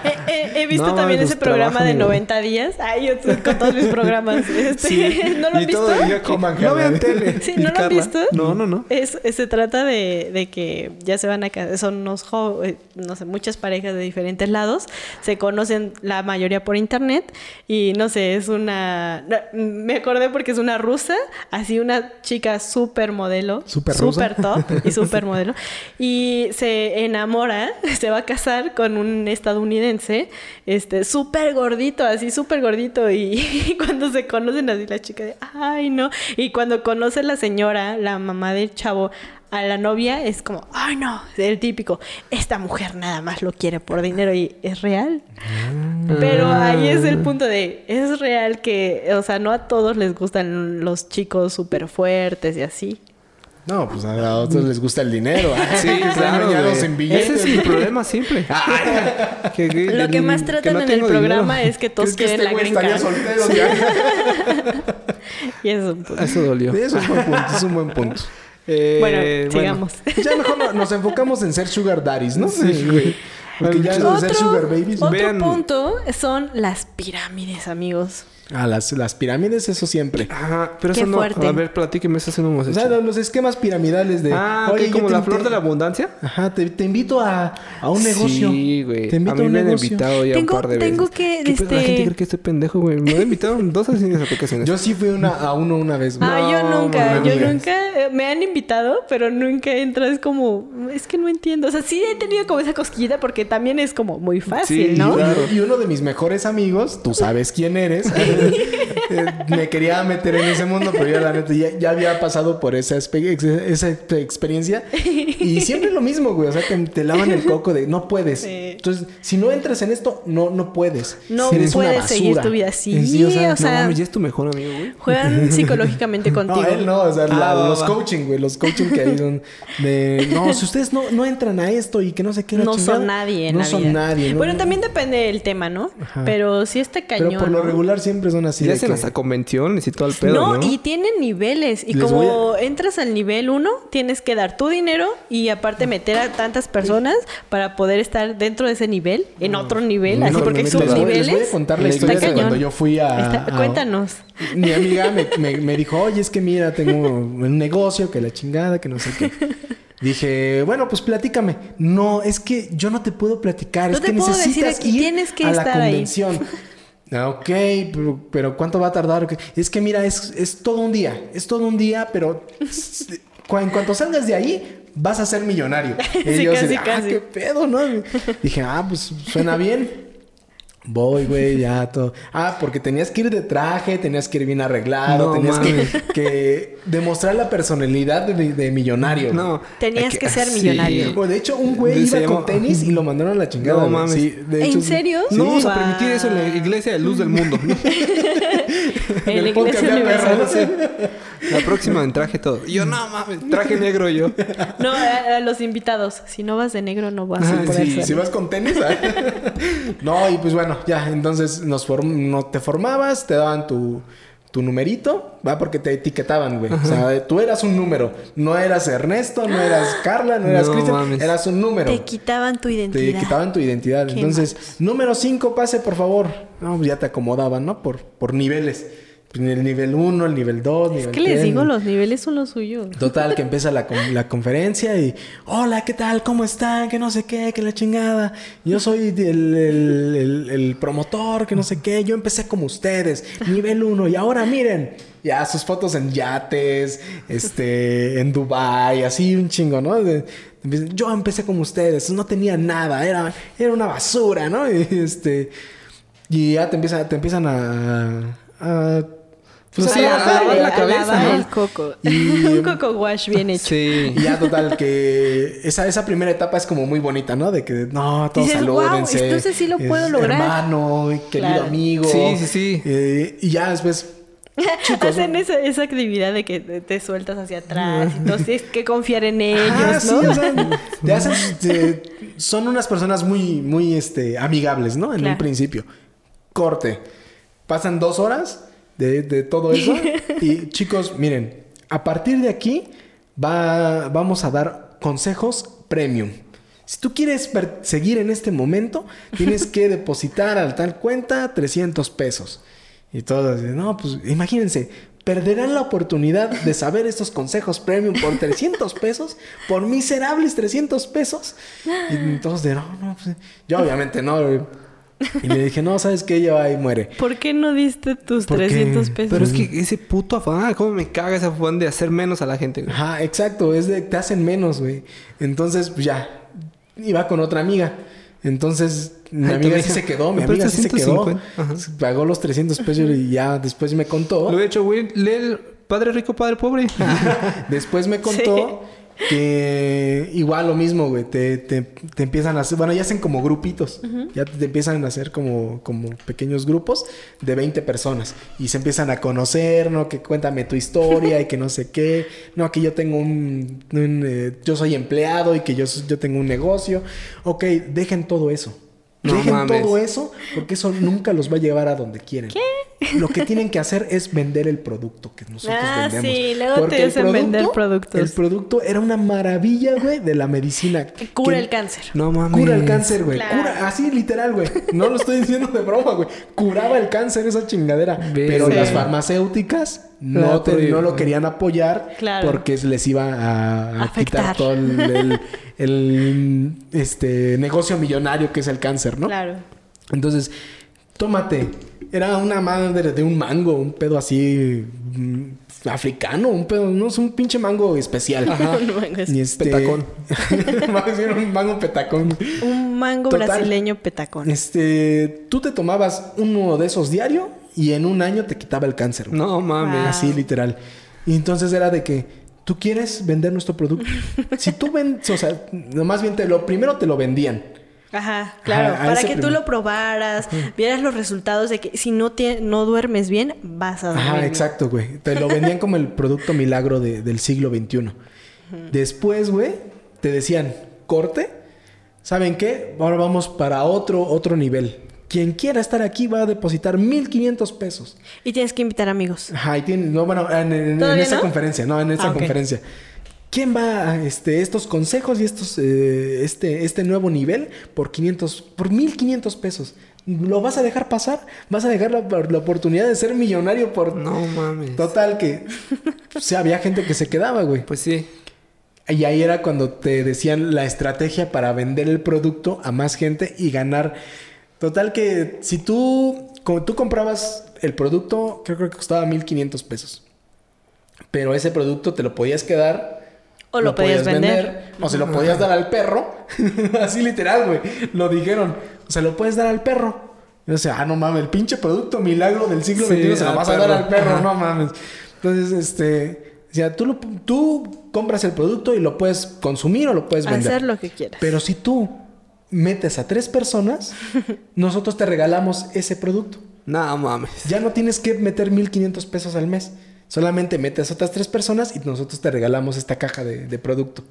Eh, eh, he visto No, también ese programa de güey. 90 días. Ay, yo estoy con todos mis programas. Este, Sí. ¿No lo han Y visto? todo el día Coman, No vean tele. Sí, ¿no lo han visto? No, no, no. Es, es- se trata de, de que ya se van a casar, son unos jo- eh, no sé, muchas parejas de diferentes lados, se conocen la mayoría por internet y no sé, es una, me acordé porque es una rusa, así una chica súper modelo, ¿Súper rusa? súper top y súper modelo y se enamora, se va a casar con un estadounidense este, súper gordito, así súper gordito. Y, y cuando se conocen así la chica de, ay, no. Y cuando conoce la señora, la mamá del chavo, a la novia, es como, ay, no, el típico, esta mujer nada más lo quiere por dinero y es real. Pero ahí es el punto de, es real que, o sea, no a todos les gustan los chicos súper fuertes y así. No, pues a otros les gusta el dinero. Ah, Sí, claro. en billetes. Ese es mi problema simple. Ah, que- que- Lo que más tratan no en el programa dinero. es que todos ¿Crees que quieren este la card. soltero? Y eso es un punto. Eso dolió. Eso es un buen punto. Es un buen punto. Eh, Bueno, sigamos. Ya mejor no- nos enfocamos en ser sugar daddies, ¿no? Sí, güey. Porque ya de ser sugar babies. otro Vean- punto son las pirámides, amigos. Ah, las, las pirámides, eso siempre. Ajá, pero Qué eso no. fuerte. A ver, platíqueme, eso haciendo O sea, homosexual. los esquemas piramidales de... Ah, "Oye, yo como te- la flor te- de la abundancia. Ajá, te, te invito a, a un negocio. Sí, güey. Te invito a mí un me han negocio. invitado ya Tengo- un par de veces. tengo que, ¿Qué pedo? La este- gente cree que estoy pendejo, güey. Me han invitado dos aplicaciones. Yo sí fui una, a uno una vez. güey. Ah, yo No, nunca, mami, yo amiga. nunca, eh, me han invitado, pero nunca entro, es como, es que no entiendo, o sea, sí he tenido como esa cosquillita porque también es como muy fácil, Sí, ¿no? claro. Y uno de mis mejores amigos, tú sabes quién eres, eh, me quería meter en ese mundo, pero ya la neta ya, ya había pasado por esa, experiencia. Y siempre lo mismo, güey. O sea, te, te lavan el coco de no puedes. Sí. Entonces, si no entras en esto, no, no puedes. No Eres una puedes seguir basura. tu vida así, Sí, o sea, mames, ya es tu mejor amigo, güey. juegan psicológicamente contigo. No, él no, o sea, la- Ah, va, los va. coaching, güey, los coaching que hay son de, no, si ustedes no, no entran a esto y que no sé qué, No chingada, son nadie en no la son vida. nadie. ¿no? Bueno, también depende del tema, ¿no? Ajá. Pero sí está cañón. Pero por lo regular siempre son así. Ya de hacen que- hasta convenciones y todo el pedo, no, ¿no? y tienen niveles. Y Les como entras al nivel 1, tienes que dar tu dinero y aparte meter a tantas personas para poder estar dentro de ese nivel, en otro nivel, No, así no, porque hay no, no, les, voy, a subniveles. contar la Está historia de cañón. cuando yo fui a, Está- a- cuéntanos. Mi amiga me, me- me dijo, oye, es que mira, tengo un negocio, que la chingada, que no sé qué. Dije, bueno, pues platícame. No, es que yo no te puedo platicar. No es te que puedo decir necesitas aquí, ir tienes que a la estar ahí. convención. Ah, Ok, pero, pero ¿cuánto va a tardar? Es que mira, es, es todo un día. Es todo un día, pero en cuanto salgas de ahí, vas a ser millonario. Y Sí, yo así casi, de, ah, casi. qué pedo, ¿no? Dije, ah, pues suena bien. Voy, güey, ya todo. Ah, porque tenías que ir de traje, tenías que ir bien arreglado, No tenías que, demostrar la personalidad de, de millonario. No. Tenías que ser sí. millonario. Pues, de hecho, un güey iba con tenis y lo mandaron a la chingada. No mames. Sí, de hecho, ¿En sí. serio? No vamos a permitir eso en la iglesia de luz del mundo. En el la iglesia universal. La próxima en traje todo. Y yo, no mames, traje negro yo. No, a, a los invitados. Si no vas de negro, no vas a Ah, poder sí, salir. Si vas con tenis. ¿ah? no, y pues bueno, ya, entonces nos form- no te formabas, te daban tu, tu numerito, va, porque te etiquetaban, güey. O sea, tú eras un número. No eras Ernesto, no eras Carla, no eras No Cristian, mames. eras un número. Te quitaban tu Te identidad. quitaban tu identidad. Qué Entonces, número 5, pase, por favor. No, pues ya te acomodaban, ¿no? Por, por niveles. El nivel 1, el nivel 2, Es que les digo, los niveles son los suyos. Total, que empieza la, la conferencia y... Hola, ¿qué tal? ¿Cómo están? Que no sé qué, que la chingada. Yo soy el, el- el- el promotor, que no sé qué. Yo empecé como ustedes, nivel 1. Y ahora miren, ya sus fotos en yates, este, en Dubai, así un chingo, ¿no? De- yo empecé como ustedes, no tenía nada, era, era una basura, ¿no? Y, este... Y ya te, empieza, te empiezan a... a pues Sí, a a trabajar, lavar güey. la cabeza, lavar ¿no? el coco. Y- Un coco wash bien hecho. Sí. Y ya total que esa, esa primera etapa es como muy bonita, ¿no? De que no, todos Dices, "Guau, salúdense. entonces sí lo puedo lograr". Hermano, querido Claro. amigo. Sí, sí, sí. Eh, y ya después, chicos. Hacen esa, esa actividad de que te, te sueltas hacia atrás. Entonces tienes que confiar en ellos, Ah, ¿no? sí, o sea, te hacen, te- son unas personas muy, muy este, amigables, ¿no? En un Claro. principio. Corte. Pasan dos horas de, de todo eso. y chicos, miren, a partir de aquí va, vamos a dar consejos premium. Si tú quieres seguir en este momento, tienes que depositar a tal cuenta 300 pesos. Y todos dicen, no, pues imagínense, perderán la oportunidad de saber estos consejos premium por 300 pesos, por miserables 300 pesos. Y entonces de, no, no, pues, yo obviamente no. Y le dije, no, ¿sabes qué? Ella ahí muere. ¿Por qué no diste tus ¿Por qué? 300 pesos? Pero es que ese puto afán, ¿cómo me caga ese afán de hacer menos a la gente? güey? Ajá, exacto, es de te hacen menos, güey. Entonces, pues ya, iba con otra amiga. Entonces, mi Ay, amiga sí se quedó, mi ¿me amiga sí se quedó. 150? Ajá. Pagó los 300 pesos y ya después me contó. Lo he hecho, güey. Lee el Padre Rico, Padre Pobre. Después me contó que igual lo mismo, güey. Te, te, te empiezan a hacer, bueno, ya hacen como grupitos. Ya te, te empiezan a hacer como, como pequeños grupos de 20 personas. Y se empiezan a conocer, ¿no? Que cuéntame tu historia y que no sé qué. No, que yo tengo un... un, eh, yo soy empleado y que yo, yo tengo un negocio. Ok, dejen todo eso. No dejen mames. todo eso porque eso nunca los va a llevar a donde quieren. Lo que tienen que hacer es vender el producto que nosotros Ah, vendemos. sí, luego te el hacen vender productos. El producto era una maravilla, güey, de la medicina. Cura Que el cáncer. No mames. Cura el cáncer, güey. Claro. Cura, así literal, güey. No lo estoy diciendo de broma, güey. Curaba el cáncer esa chingadera. Pero Sí. las farmacéuticas no, te- lo querían apoyar Claro. porque les iba a, a quitar Afectar. todo el, el- el, este, negocio millonario que es el cáncer, ¿no? Claro. Entonces, tómate. Era una madre de un mango, un pedo así mm, africano, un pedo, no es un pinche mango especial. Un mango Y este, Petacón. Va a decir un mango petacón. Un mango Total. brasileño petacón. Este, tú te tomabas uno de esos diario y en un año te quitaba el cáncer. güey. No mames. Wow. Así literal. Y entonces era de que tú quieres vender nuestro producto. si tú vendes, o sea, no, más bien te lo primero te lo vendían. Ajá, claro. Ajá, para que tú lo probaras, vieras los resultados de que si no, tie- no duermes bien, vas a dormir. Ajá, exacto, güey. Te lo vendían como el producto milagro de- del siglo XXI. Después, güey, te decían, corte. ¿Saben qué? Ahora vamos para otro, otro nivel. Quien quiera estar aquí va a depositar 1500 pesos. Y tienes que invitar amigos. Ajá, y tiene, no, bueno, en, en- en ¿Todavía esa no? conferencia, no, en esa Ah, ok. conferencia. ¿Quién va a este, estos consejos y estos, eh, este, este nuevo nivel por 500, por 1500 pesos? ¿Lo vas a dejar pasar? ¿Vas a dejar la, la oportunidad de ser millonario por... No mames. Total que... O sea, había gente que se quedaba, güey. Pues sí. Y ahí era cuando te decían la estrategia para vender el producto a más gente y ganar. Total que si tú, como tú comprabas el producto, creo, creo que costaba 1500 pesos. Pero ese producto te lo podías quedar. O lo podías vender. O se lo podías dar al perro. Así literal, güey. Lo dijeron. O se lo puedes dar al perro. Y o sea, ah, no mames, el pinche producto milagro del siglo Sí, XXI se lo al vas a dar perro. al perro, Ajá. no mames. Entonces, este, o sea, tú, lo- tú compras el producto y lo puedes consumir o lo puedes vender. Hacer lo que quieras. Pero si tú metes a tres personas, nosotros te regalamos ese producto. No mames. Ya no tienes que meter 1500 pesos al mes. Solamente metes a otras tres personas y nosotros te regalamos esta caja de, de producto.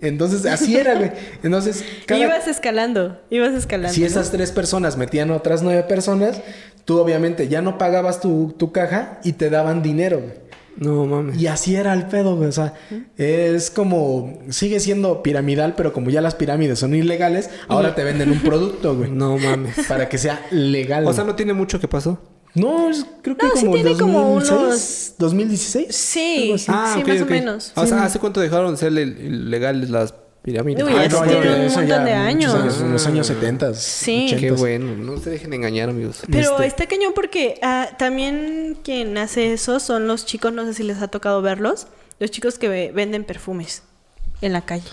Entonces, así era, güey. Entonces, cada- Ibas escalando, ibas escalando. si ¿no? esas tres personas metían a otras nueve personas, tú obviamente ya no pagabas tu, tu caja y te daban dinero, güey. No mames. Y así era el pedo, güey. O sea, es como... Sigue siendo piramidal, pero como ya las pirámides son ilegales, ahora te venden un producto, güey. No mames. Para que sea legal. O sea, no tiene mucho que pasó. No, es- creo que No, sí como tiene como 2006, unos- 2016. Sí, sí, Ah, ok, más o menos. O sea, ¿hace cuánto dejaron de ser le- legales las pirámides? Uy, Ah, no, tiene un montón de años. años, en los años 70. Sí. 80. Qué bueno. No se dejen engañar, amigos. Pero Este- está cañón porque ah, también quien hace eso son los chicos, no sé si les ha tocado verlos, los chicos que ve- venden perfumes en la calle.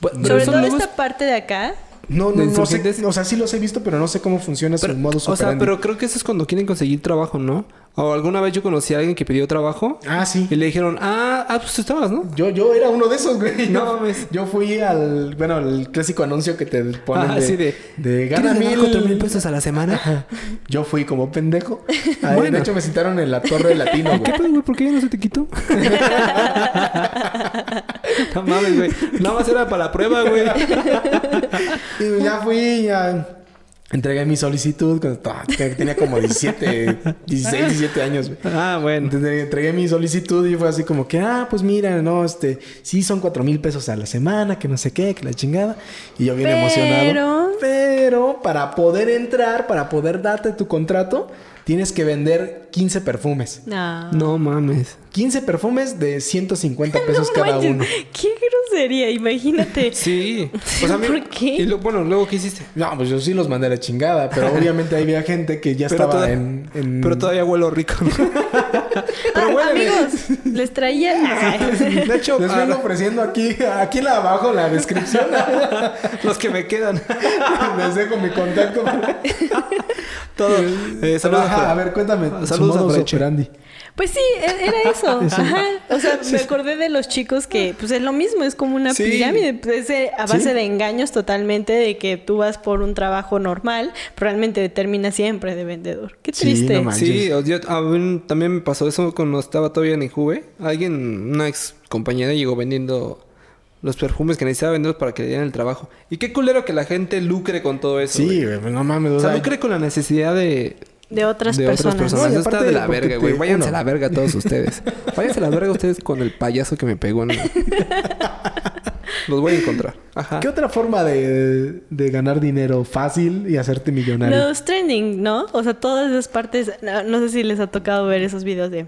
Sobre todo nuevos- esta parte de acá. No, ¿De no, no sé. O sea, sí los he visto, pero no sé cómo funciona Pero, su modo o sea, operandi. pero creo que eso es cuando quieren conseguir trabajo, ¿no? O alguna vez yo conocí a alguien que pidió trabajo Ah, sí. y le dijeron, ah, ah, pues tú estabas, ¿no? Yo, yo era uno de esos, güey. No mames. Yo fui al, bueno, el clásico anuncio que te ponen Ah, de, sí, de, de ¿Quieres gana mil... cuatro mil pesos a la semana? Ajá. Yo fui como pendejo. Ahí, Bueno. De hecho, me citaron en la Torre Latino, ¿Qué güey. pedo, güey? ¿Por qué ya no se te quitó? no mames, güey. Nada más era para la prueba, güey. Y ya fui, ya entregué mi solicitud cuando tenía como 17, 16, 17 años. Ah, bueno. Entonces entregué mi solicitud y fue así como que, ah, pues mira, no, este, sí son cuatro mil pesos a la semana, que no sé qué, que la chingada. Y yo bien Pero- emocionado. Pero para poder entrar, para poder darte tu contrato, tienes que vender 15 perfumes. No. No mames. 15 perfumes de 150 pesos No cada manches, uno. Qué sería? Imagínate. Sí. O sea, mira, ¿Por qué? Y lo- bueno, luego, ¿qué hiciste? No, pues yo sí los mandé a la chingada, pero obviamente había gente que ya Pero estaba toda- en, en- Pero todavía huelo rico. ¿no? Ah, huéleme. amigos, les traía. De hecho, Les vengo ofreciendo aquí, aquí abajo en la descripción. los que me quedan. Les dejo mi contacto. Todo. Eh, Pero, saludos ajá, a- a ver, cuéntame. Saludos a operandi. Pues sí, e- era eso. Ajá. O sea, me acordé de los chicos que, pues es lo mismo, es como una Sí. pirámide. Pues, es eh, a base Sí. de engaños totalmente, de que tú vas por un trabajo normal, pero realmente terminas siempre de vendedor. Qué Sí, triste. no. Sí, o- yo- a mí también me pasó eso cuando estaba todavía en Injuve. Alguien, una ex compañera llegó vendiendo los perfumes que necesitaba venderlos para que le dieran el trabajo. Y qué culero que la gente lucre con todo eso. Sí, güey. güey, no mames. O sea, lucre con la necesidad de, de otras de personas. otras personas. No, Eso está aparte de la verga, te- güey. Váyanse a la verga todos ustedes. Váyanse a la verga ustedes con el payaso que me pegó en... Los voy a encontrar. Ajá. ¿qué otra forma de, de ganar dinero fácil y hacerte millonario? Los trending, ¿no? O sea, todas esas partes, no, no sé si les ha tocado ver esos videos de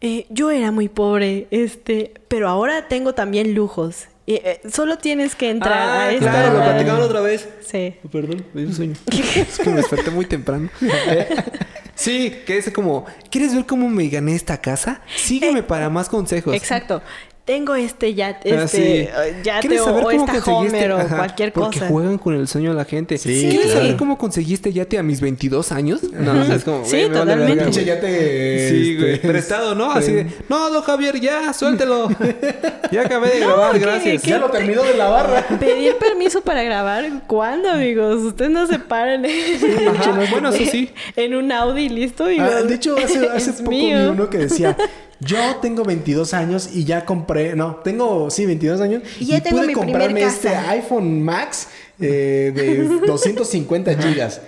eh, yo era muy pobre, este, pero ahora tengo también lujos. Y, eh, solo tienes que entrar Ah, a esta. claro, lo platicaban otra vez. Sí. Oh, Perdón, me dio un sueño. es que me desperté muy temprano. Eh, sí, que es como, ¿quieres ver cómo me gané esta casa? Sígueme para más consejos. Exacto. Tengo este yate, Ah, este sí. eh, yate ¿Quieres o, saber cómo esta conseguiste? Homer o Ajá, cualquier Porque cosa. juegan con el sueño de la gente. Sí, ¿Quieres claro. saber cómo conseguiste yate a mis 22 años? No, o sea, es como, Sí, güey, totalmente. Pinche güey. ya te... Sí, güey. este, Prestado, ¿no? Así de, no, don Javier, ya, suéltelo. ya acabé de grabar, ¿qué- gracias. qué- Ya lo terminó de la barra. Pedir permiso para grabar, ¿cuándo, amigos? Ustedes no se paren Ajá, bueno, eso sí. en un Audi listo. Y Ah, de hecho, hace, poco vi mío. uno que decía... Yo tengo 22 años y ya compré... No, tengo, sí, 22 años. Y ya tengo pude mi comprarme casa. este iPhone Max eh, de 250 gigas.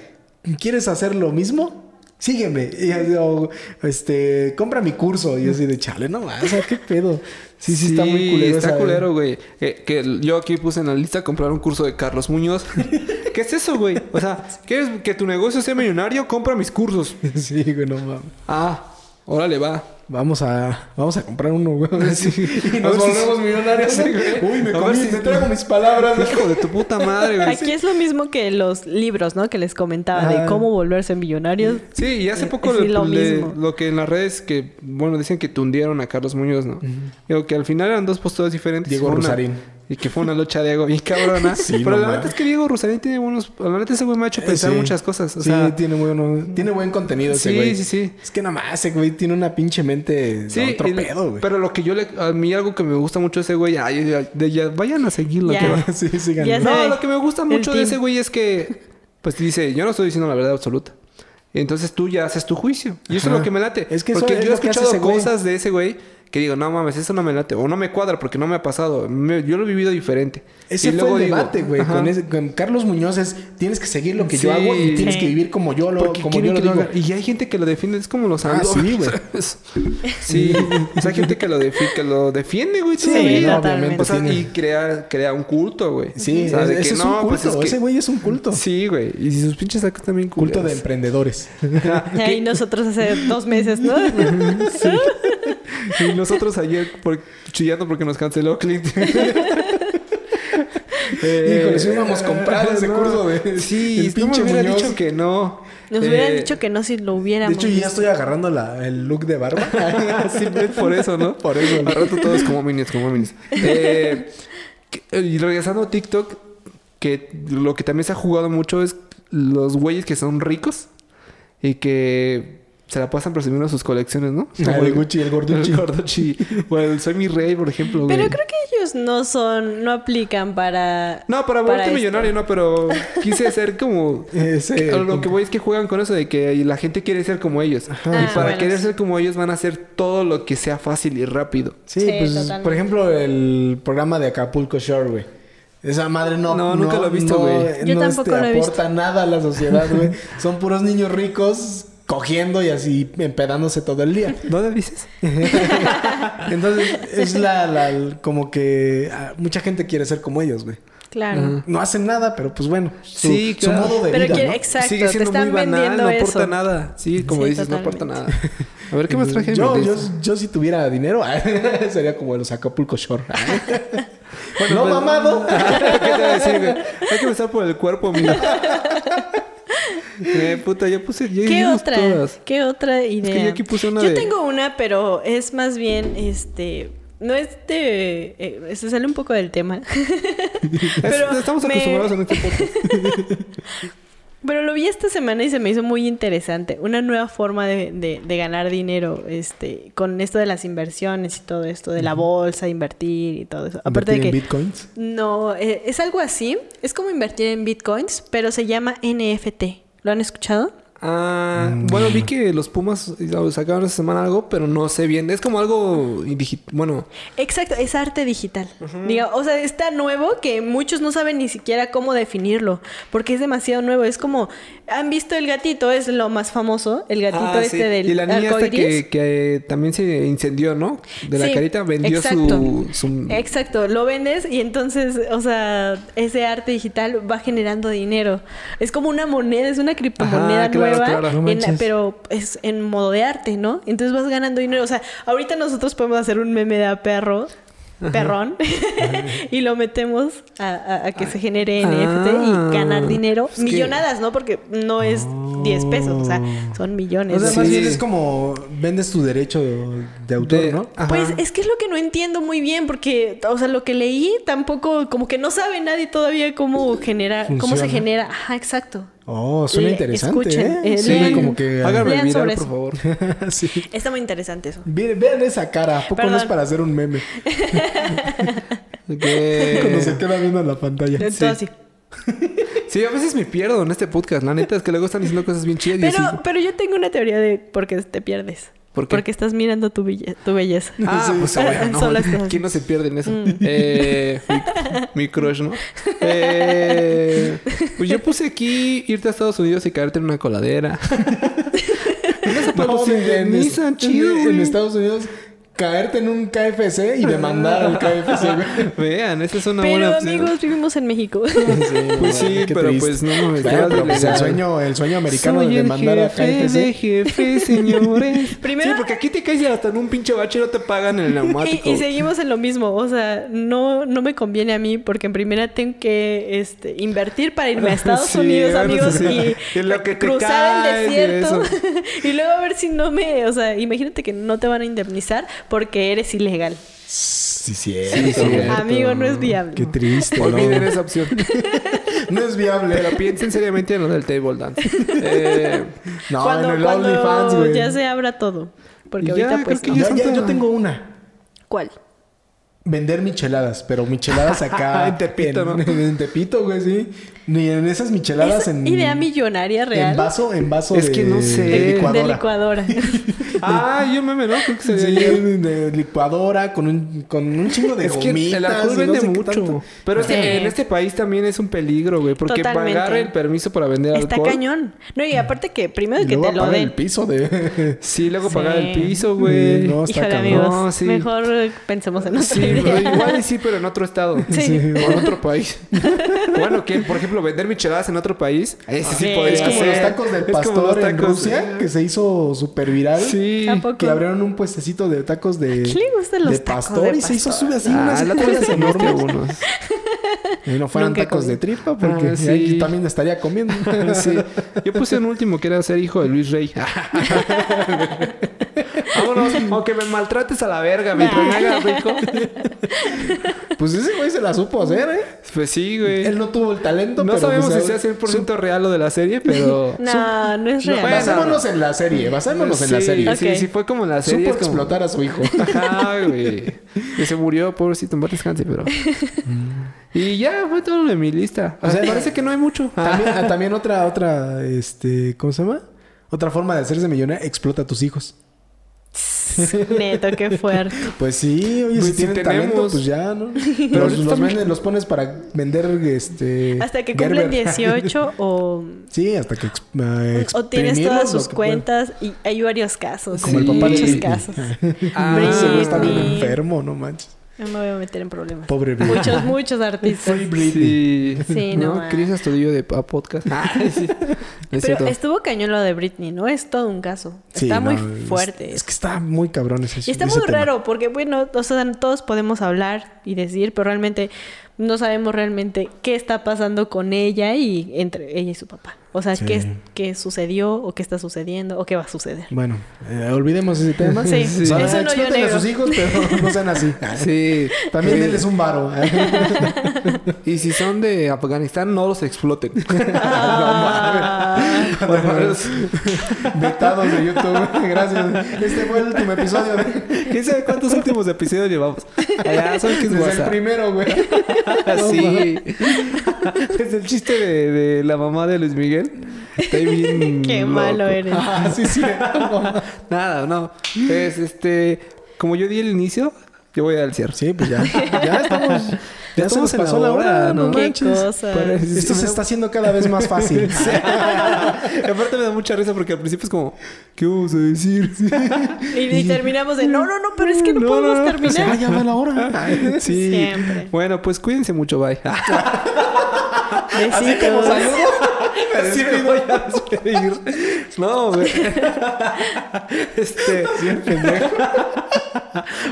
¿Quieres hacer lo mismo? Sígueme. Y así, o, este, compra mi curso. Y así de chale, no más, o sea, qué pedo. Sí, sí, está muy culero. Está culero, güey. Que, que yo aquí puse en la lista comprar un curso de Carlos Muñoz. ¿Qué es eso, güey? O sea, ¿quieres que tu negocio sea millonario? Compra mis cursos. Sí, güey, no mames. Ah, órale, va. Vamos a, vamos a comprar uno, güey. Sí. Y nos si- volvemos millonarios. Sí. Uy, me, A comí, ver si- me traigo mis palabras. Hijo de tu puta madre, güey. Aquí es lo mismo que los libros, ¿no? Que les comentaba de Ah. cómo volverse millonarios. Sí, y hace Eh, poco le- lo le- lo que en las redes que, bueno, dicen que tundieron a Carlos Muñoz, ¿no? Digo que al final eran dos posturas diferentes. Diego una- Rusarín. Y que fue una lucha de ego bien cabrona. Sí, Pero no la neta es que Diego Rusarín tiene buenos... La neta ese güey me ha hecho Eh, pensar sí. muchas cosas. O sí, sea, tiene, bueno, tiene buen contenido ese Sí, güey. sí, sí. Es que nada más ese güey tiene una pinche mente Sí, de otro y- pedo, güey. pero lo que yo le... A mí algo que me gusta mucho de ese güey... Ay, ya, de- ya- vayan a seguirlo. Ya. que va. sí, sí, sé. No, lo que me gusta El mucho de team. ese güey es que... Pues dice... Yo no estoy diciendo la verdad absoluta. Entonces tú ya haces tu juicio. Y eso es lo que me late. Es que eso porque es yo he escuchado ese güey. cosas de ese güey... Que digo, no mames, eso no me late. O no me cuadra porque no me ha pasado. Me- yo lo he vivido diferente. Ese Y fue luego el debate, güey. Con, ese- con Carlos Muñoz es... Tienes que seguir lo que yo Sí. hago y tienes Sí. que vivir como yo lo, como yo lo digo. Y hay gente que lo defiende, es como los Ah, amigos. sí, güey. sí, o sea, hay gente que lo, defi- que lo defiende, güey. Sí, no, totalmente. obviamente O sea, tiene- y crea, crea un culto, güey. Sí, O sea, de ese que es un no, culto. pues es que- Ese güey es un culto. Sí, güey. Y si sus pinches sacos también Culto de culeros. emprendedores. Y nosotros hace dos meses, ¿no? Y nosotros ayer por- chillando porque nos canceló Clint. Eh, Híjole, si hubiéramos comprado ese curso de- Sí, del no me pinche hubiera Muñoz. dicho que no. Nos Eh, hubieran dicho que no si lo De hubiéramos. hecho, yo ya estoy agarrando la, el look de barba. Simplemente por eso, ¿no? Por eso. Al rato todos como minions, como minions. Eh, y regresando a TikTok, que lo que también se ha jugado mucho es los güeyes que son ricos y que se la pasan presumiendo sus colecciones, ¿no? Ah, el Gucci, el Gorducci. El Gorducci. O el Soy mi rey, por ejemplo. Pero güey. creo que ellos no son, no aplican para. No, para para volverte millonario, no, pero quise ser como... Ese- lo que voy es que juegan con eso de que la gente quiere ser como ellos. Ah, y para bueno, querer sí. ser como ellos van a hacer todo lo que sea fácil y rápido. Sí, Sí, pues, totalmente. por ejemplo, el programa de Acapulco Shore, güey. Esa madre no... No, nunca lo he visto, no, güey. Yo no, tampoco este, lo he aporta nada a la sociedad, güey. Son puros niños ricos cogiendo y así empedándose todo el día. ¿Dónde dices? Entonces, es la, la- como que ah, mucha gente quiere ser como ellos, güey. Claro. No hacen nada, pero pues bueno. Su, Sí, su claro. modo de Pero vida, quiere- ¿no? exacto, Sigue te siendo están muy banal, vendiendo no aporta eso. nada. Sí, como Sí, dices, no aporta nada. A ver, ¿qué más traje? Yo, yo, yo si tuviera dinero, sería como los Acapulco Shore. Bueno, no pues- mamado. ¿Qué te voy a decir, güey? Hay que empezar por el cuerpo, amigo. Eh, puta, ya puse... Ya ¿Qué otra? todas. ¿Qué otra idea? yo aquí puse una Yo de- tengo una, pero es más bien, este... No es de... eh, se sale un poco del tema. pero Es- Estamos me- acostumbrados en este podcast. Pero lo vi esta semana y se me hizo muy interesante. Una nueva forma de, de- de ganar dinero, este, con esto de las inversiones y todo esto, de la bolsa, invertir y todo eso. Aparte de que en bitcoins. no, eh, es algo así. Es como invertir en bitcoins, pero se llama NFT. ¿Lo han escuchado? Ah, bueno, vi que los Pumas sacaron esta semana algo, pero no sé bien. Es como algo Bueno, Exacto, es arte digital. Diga, o sea, está nuevo que muchos no saben ni siquiera cómo definirlo, porque es demasiado nuevo. Es como, ¿han visto el gatito? Es lo más famoso, el gatito Ah, este sí. del Y la niña esta que, que también se incendió, ¿no? De la Sí, carita vendió exacto. su, su- Exacto, lo vendes y entonces, o sea, ese arte digital va generando dinero. Es como una moneda, es una criptomoneda Ajá, claro, nueva, claro. No en- manches. pero es en modo de arte, ¿no? Entonces vas ganando dinero. O sea, ahorita nosotros podemos hacer un meme de a perro. Perrón y lo metemos a, a- a que se genere NFT Ah. y ganar dinero. Es que- Millonadas, ¿no? Porque no es 10 pesos, o sea, son millones. O sea, Sí. más bien es como vendes tu derecho de autor, de- ¿no? Ajá. Pues es que es lo que no entiendo muy bien, porque, o sea, lo que leí tampoco, como que no sabe nadie todavía cómo generar, cómo se genera. Ajá, exacto. Oh, suena Le- interesante, escuchen, ¿eh? eh, lean- como que... Háganme sobre por favor. sí. Está muy interesante eso. Vean, vean esa cara. ¿A poco no Perdón. es para hacer un meme? Cuando se queda viendo la pantalla. Todo así. Sí, a veces me pierdo en este podcast. La neta es que luego están diciendo cosas bien chidas y Pero, así. pero yo tengo una teoría de por qué te pierdes. ¿Por qué? Porque estás mirando tu, belle- tu belleza. Ah, Sí. pues bueno, no. ¿Quién no se pierde en eso? Eh, mi, mi crush, ¿no? Eh, pues yo puse aquí irte a Estados Unidos y caerte en una coladera. No, se en, indemnizan, chido. Estados Unidos, caerte en un KFC y demandar al KFC. Vean, esa es una Pero buena opción. amigos, vivimos en México. Pues sí, Qué pero triste. pues no pero de pues el sueño, el sueño americano Soy de el demandar a de KFC. jefe, señores. Primero- Sí, porque aquí te caes y hasta en un pinche bache no te pagan el neumático. Y, y seguimos en lo mismo, o sea, no, no me conviene a mí porque en primera tengo que este, invertir para irme a Estados Sí, Unidos, amigos, sí. y, Y lo que te cruzar caes el y desierto y luego a ver si no me, o sea, imagínate que no te van a indemnizar porque eres ilegal. Sí, cierto. Sí, cierto. Amigo, no es viable. Qué triste. ¿no? Olviden esa opción. No es viable. Pero piensen seriamente en lo del table dance. Eh, No, cuando en el OnlyFans, güey. ya se abra todo. Porque ya, ahorita pues no. Ya- yo tengo una. ¿Cuál? Vender micheladas, pero micheladas acá. En Tepito, en, ¿no? En Tepito, güey, sí. Ni en esas micheladas ¿Es en. idea millonaria real? En vaso, en vaso Es de, que no sé. de licuadora. De licuadora. ah, yo meme, ¿no? Creo que sería Sí, de licuadora con un, con un chingo de Es que gomitas. el alcohol y no vende sé mucho. Pero este- Sí. en este país también es un peligro, güey. Porque Totalmente. pagar el permiso para vender Está alcohol. cañón. No, y aparte que primero Y que luego te lo den. el piso de. Sí, luego Sí. pagar el piso, güey. No, está Híjole, amigos. No, sí. Mejor pensemos en otra Sí, idea. pero igual y sí, pero en otro estado. Sí. O en otro país. bueno, que por ejemplo, vender micheladas en otro país. Ese sí, Sí. podría Es como ser. los tacos del pastor los en tacos, Rusia, eh. que se hizo súper viral. Sí. ¿A? Que abrieron un puestecito de tacos de. ¿Quién le gustan los de tacos pastor de y se hizo pastor? sube así Ah, unas colas enormes. Y no fueran Nunca tacos comí. de tripa, porque Ah, sí. ahí también estaría comiendo. Sí. Yo puse un último que era ser hijo de Luis Rey. Vámonos, aunque me maltrates a la verga mientras me hagas rico. pues ese güey se la supo hacer, ¿eh? Pues sí, güey. Él no tuvo el talento, No pero. sabemos pues, si sea 100% real lo de la serie, pero... No, no es No, real. basémonos en la serie, basémonos en la Sí, serie. Sí, Ok. sí, fue como en la serie. Supo como- explotar a su hijo. Ajá, güey. Que se murió, pobrecito, en descanse, pero... y ya, fue todo lo de mi lista. O sea, sea, parece que no hay mucho. También, ah, también otra, otra, este, ¿cómo se llama? Otra forma de hacerse millonario, explota a tus hijos. Neto, qué fuerte. Pues sí, oye, Pues si si tienen talento, tenemos. pues ya, ¿no? Pero los, los, venden- los pones para vender, este... Hasta que cumplen Gerber. 18 o, Sí, hasta que... ex- ah, o tienes todas sus cuentas y hay varios casos. Como el Sí. papá de Muchos Britney. casos. Ah, güey está bien Britney. enfermo, no manches. No me voy a meter en problemas. Pobre Britney. Muchos, muchos artistas. Free Britney. Sí. Sí, no ¿No? Cris estudió de a podcast. Ah, sí. Pero cierto. estuvo cañón lo de Britney, ¿no? Es todo un caso. Sí, está muy es- fuerte. Es, que está muy cabrón ese y está ese muy tema. raro porque, bueno, o sea, todos podemos hablar y decir, pero realmente no sabemos realmente qué está pasando con ella y entre ella y su papá. O sea, Sí. qué, qué sucedió o qué está sucediendo o qué va a suceder. Bueno, eh, olvidemos ese tema. Sí, Sí. Sea, eso no yo a negro. sus hijos, pero no sean así. Sí. También Eh, denles un varo. Y si son de Afganistán, no los exploten. Ah, Por favor. Vetados de YouTube. Gracias. Este fue el último episodio. De... ¿Quién sabe cuántos últimos episodios llevamos? Allá, ¿saben qué es Desde el primero, güey. sí. es el chiste de, de la mamá de Luis Miguel. Bien qué loco. malo eres. Ah, sí, sí. Nada, no. Es este... Como yo di el inicio, yo voy al cierre. Sí, pues ya. Ya estamos. Ya, se nos en pasó la la hora. Qué manches. cosa. Parece- Esto se está haciendo cada vez más fácil. Y aparte me da mucha risa porque al principio es como... ¿Qué vamos a decir? Y, y terminamos de, no, no, no, pero es que no, No, podemos no, no. terminar. Ya, ya va la hora. Sí. Siempre. Bueno, pues cuídense mucho. Bye. Besitos. Así me voy a despedir. No, güey. Este.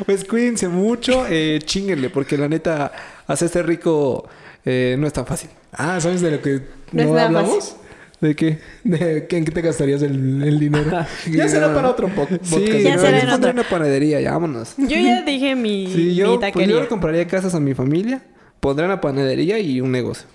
Pues cuídense mucho. Eh, chinguenle, porque la neta, hacerse rico eh, no es tan fácil. Ah, ¿sabes de lo que No hablamos? ¿De qué? De que en qué te gastarías el, el dinero. ya será para otro po- podcast. Sí, Ya será en pondré otra. una panadería, ya vámonos. Yo ya dije mi, Sí, yo, mi pues, yo le compraría casas a mi familia, pondré una panadería y un negocio.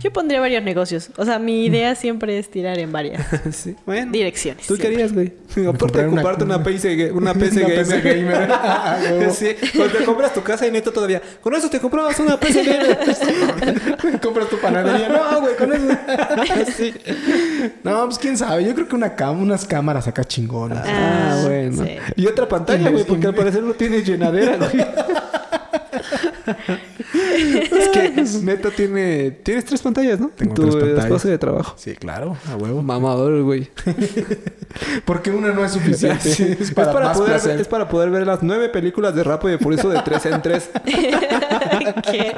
Yo pondría varios negocios. O sea, mi idea siempre es tirar en varias sí, bueno. direcciones. ¿Tú siempre. querías, güey? Aparte de comprarte una PC, una PC Una gamer. PC gamer. Ah, sí, cuando te compras tu casa y neto todavía. Con eso te comprabas una PC gamer. Compras tu panadería. No, güey, con eso. sí. No, pues quién sabe. Yo creo que una cam unas cámaras acá chingonas. Ah, Ah, bueno. sí. Y otra pantalla, güey, porque al parecer no tiene llenadera, güey. Es que neta tiene... Tienes tres pantallas, ¿no? Tengo tu tres pantallas. espacio de trabajo. Sí, claro, a huevo. Mamador, güey. Porque una no es suficiente. Sí, Es para, más poder placer. ver, es para poder ver las nueve películas de Rápido y Furioso de tres en tres. ¿Qué?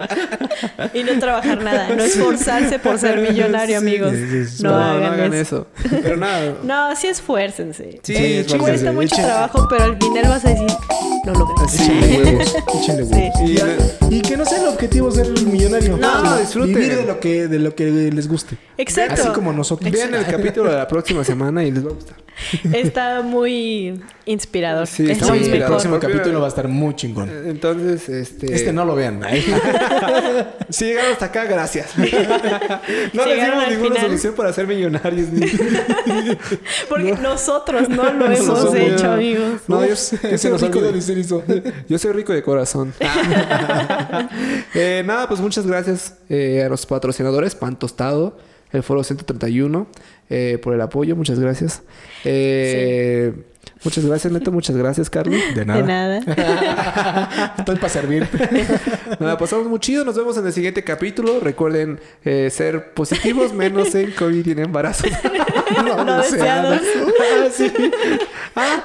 Y no trabajar nada. No esforzarse por ser millonario, Sí, amigos. sí, sí. no, no, hagan, no hagan eso. eso. Pero nada. No, sí esfuércense. Sí, Sí, esfuércense. Cuesta mucho Echen- trabajo, pero al final vas a decir, lo logré. Sí, huevos. Échenle Sí. huevos. Y- Y, que no sea el objetivo ser millonario. No, sino disfruten. Vivir de lo que, de lo que les guste. Exacto. Así como nosotros. Vean el capítulo de la próxima semana y les va a gustar. Está muy inspirador. Sí, es está muy el inspirador. mejor. próximo Porque- capítulo va a estar muy chingón. Entonces, este... Este no lo vean. Si llegaron hasta acá, gracias. no les dimos ninguna final. solución para ser millonarios. ni- Porque nosotros no lo hemos Nosotros hecho, no. amigos. No, yo, yo soy rico de, decir eso. yo soy rico de corazón. Eh, nada, pues muchas gracias eh, a los patrocinadores, Pan Tostado, el Foro 131, eh, por el apoyo. Muchas gracias. Eh, Muchas gracias, Neto. Muchas gracias, Carlos. De nada. De nada. Estoy para servir. Nada, pasamos muy chido. Nos vemos en el siguiente capítulo. Recuerden eh, ser positivos, menos en COVID y en embarazo. No deseados. Ah, sí. Ah.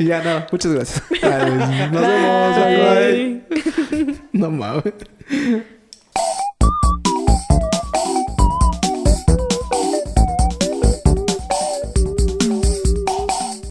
ya no. Muchas gracias. Nos vemos. Bye, bye. Bye. No mames.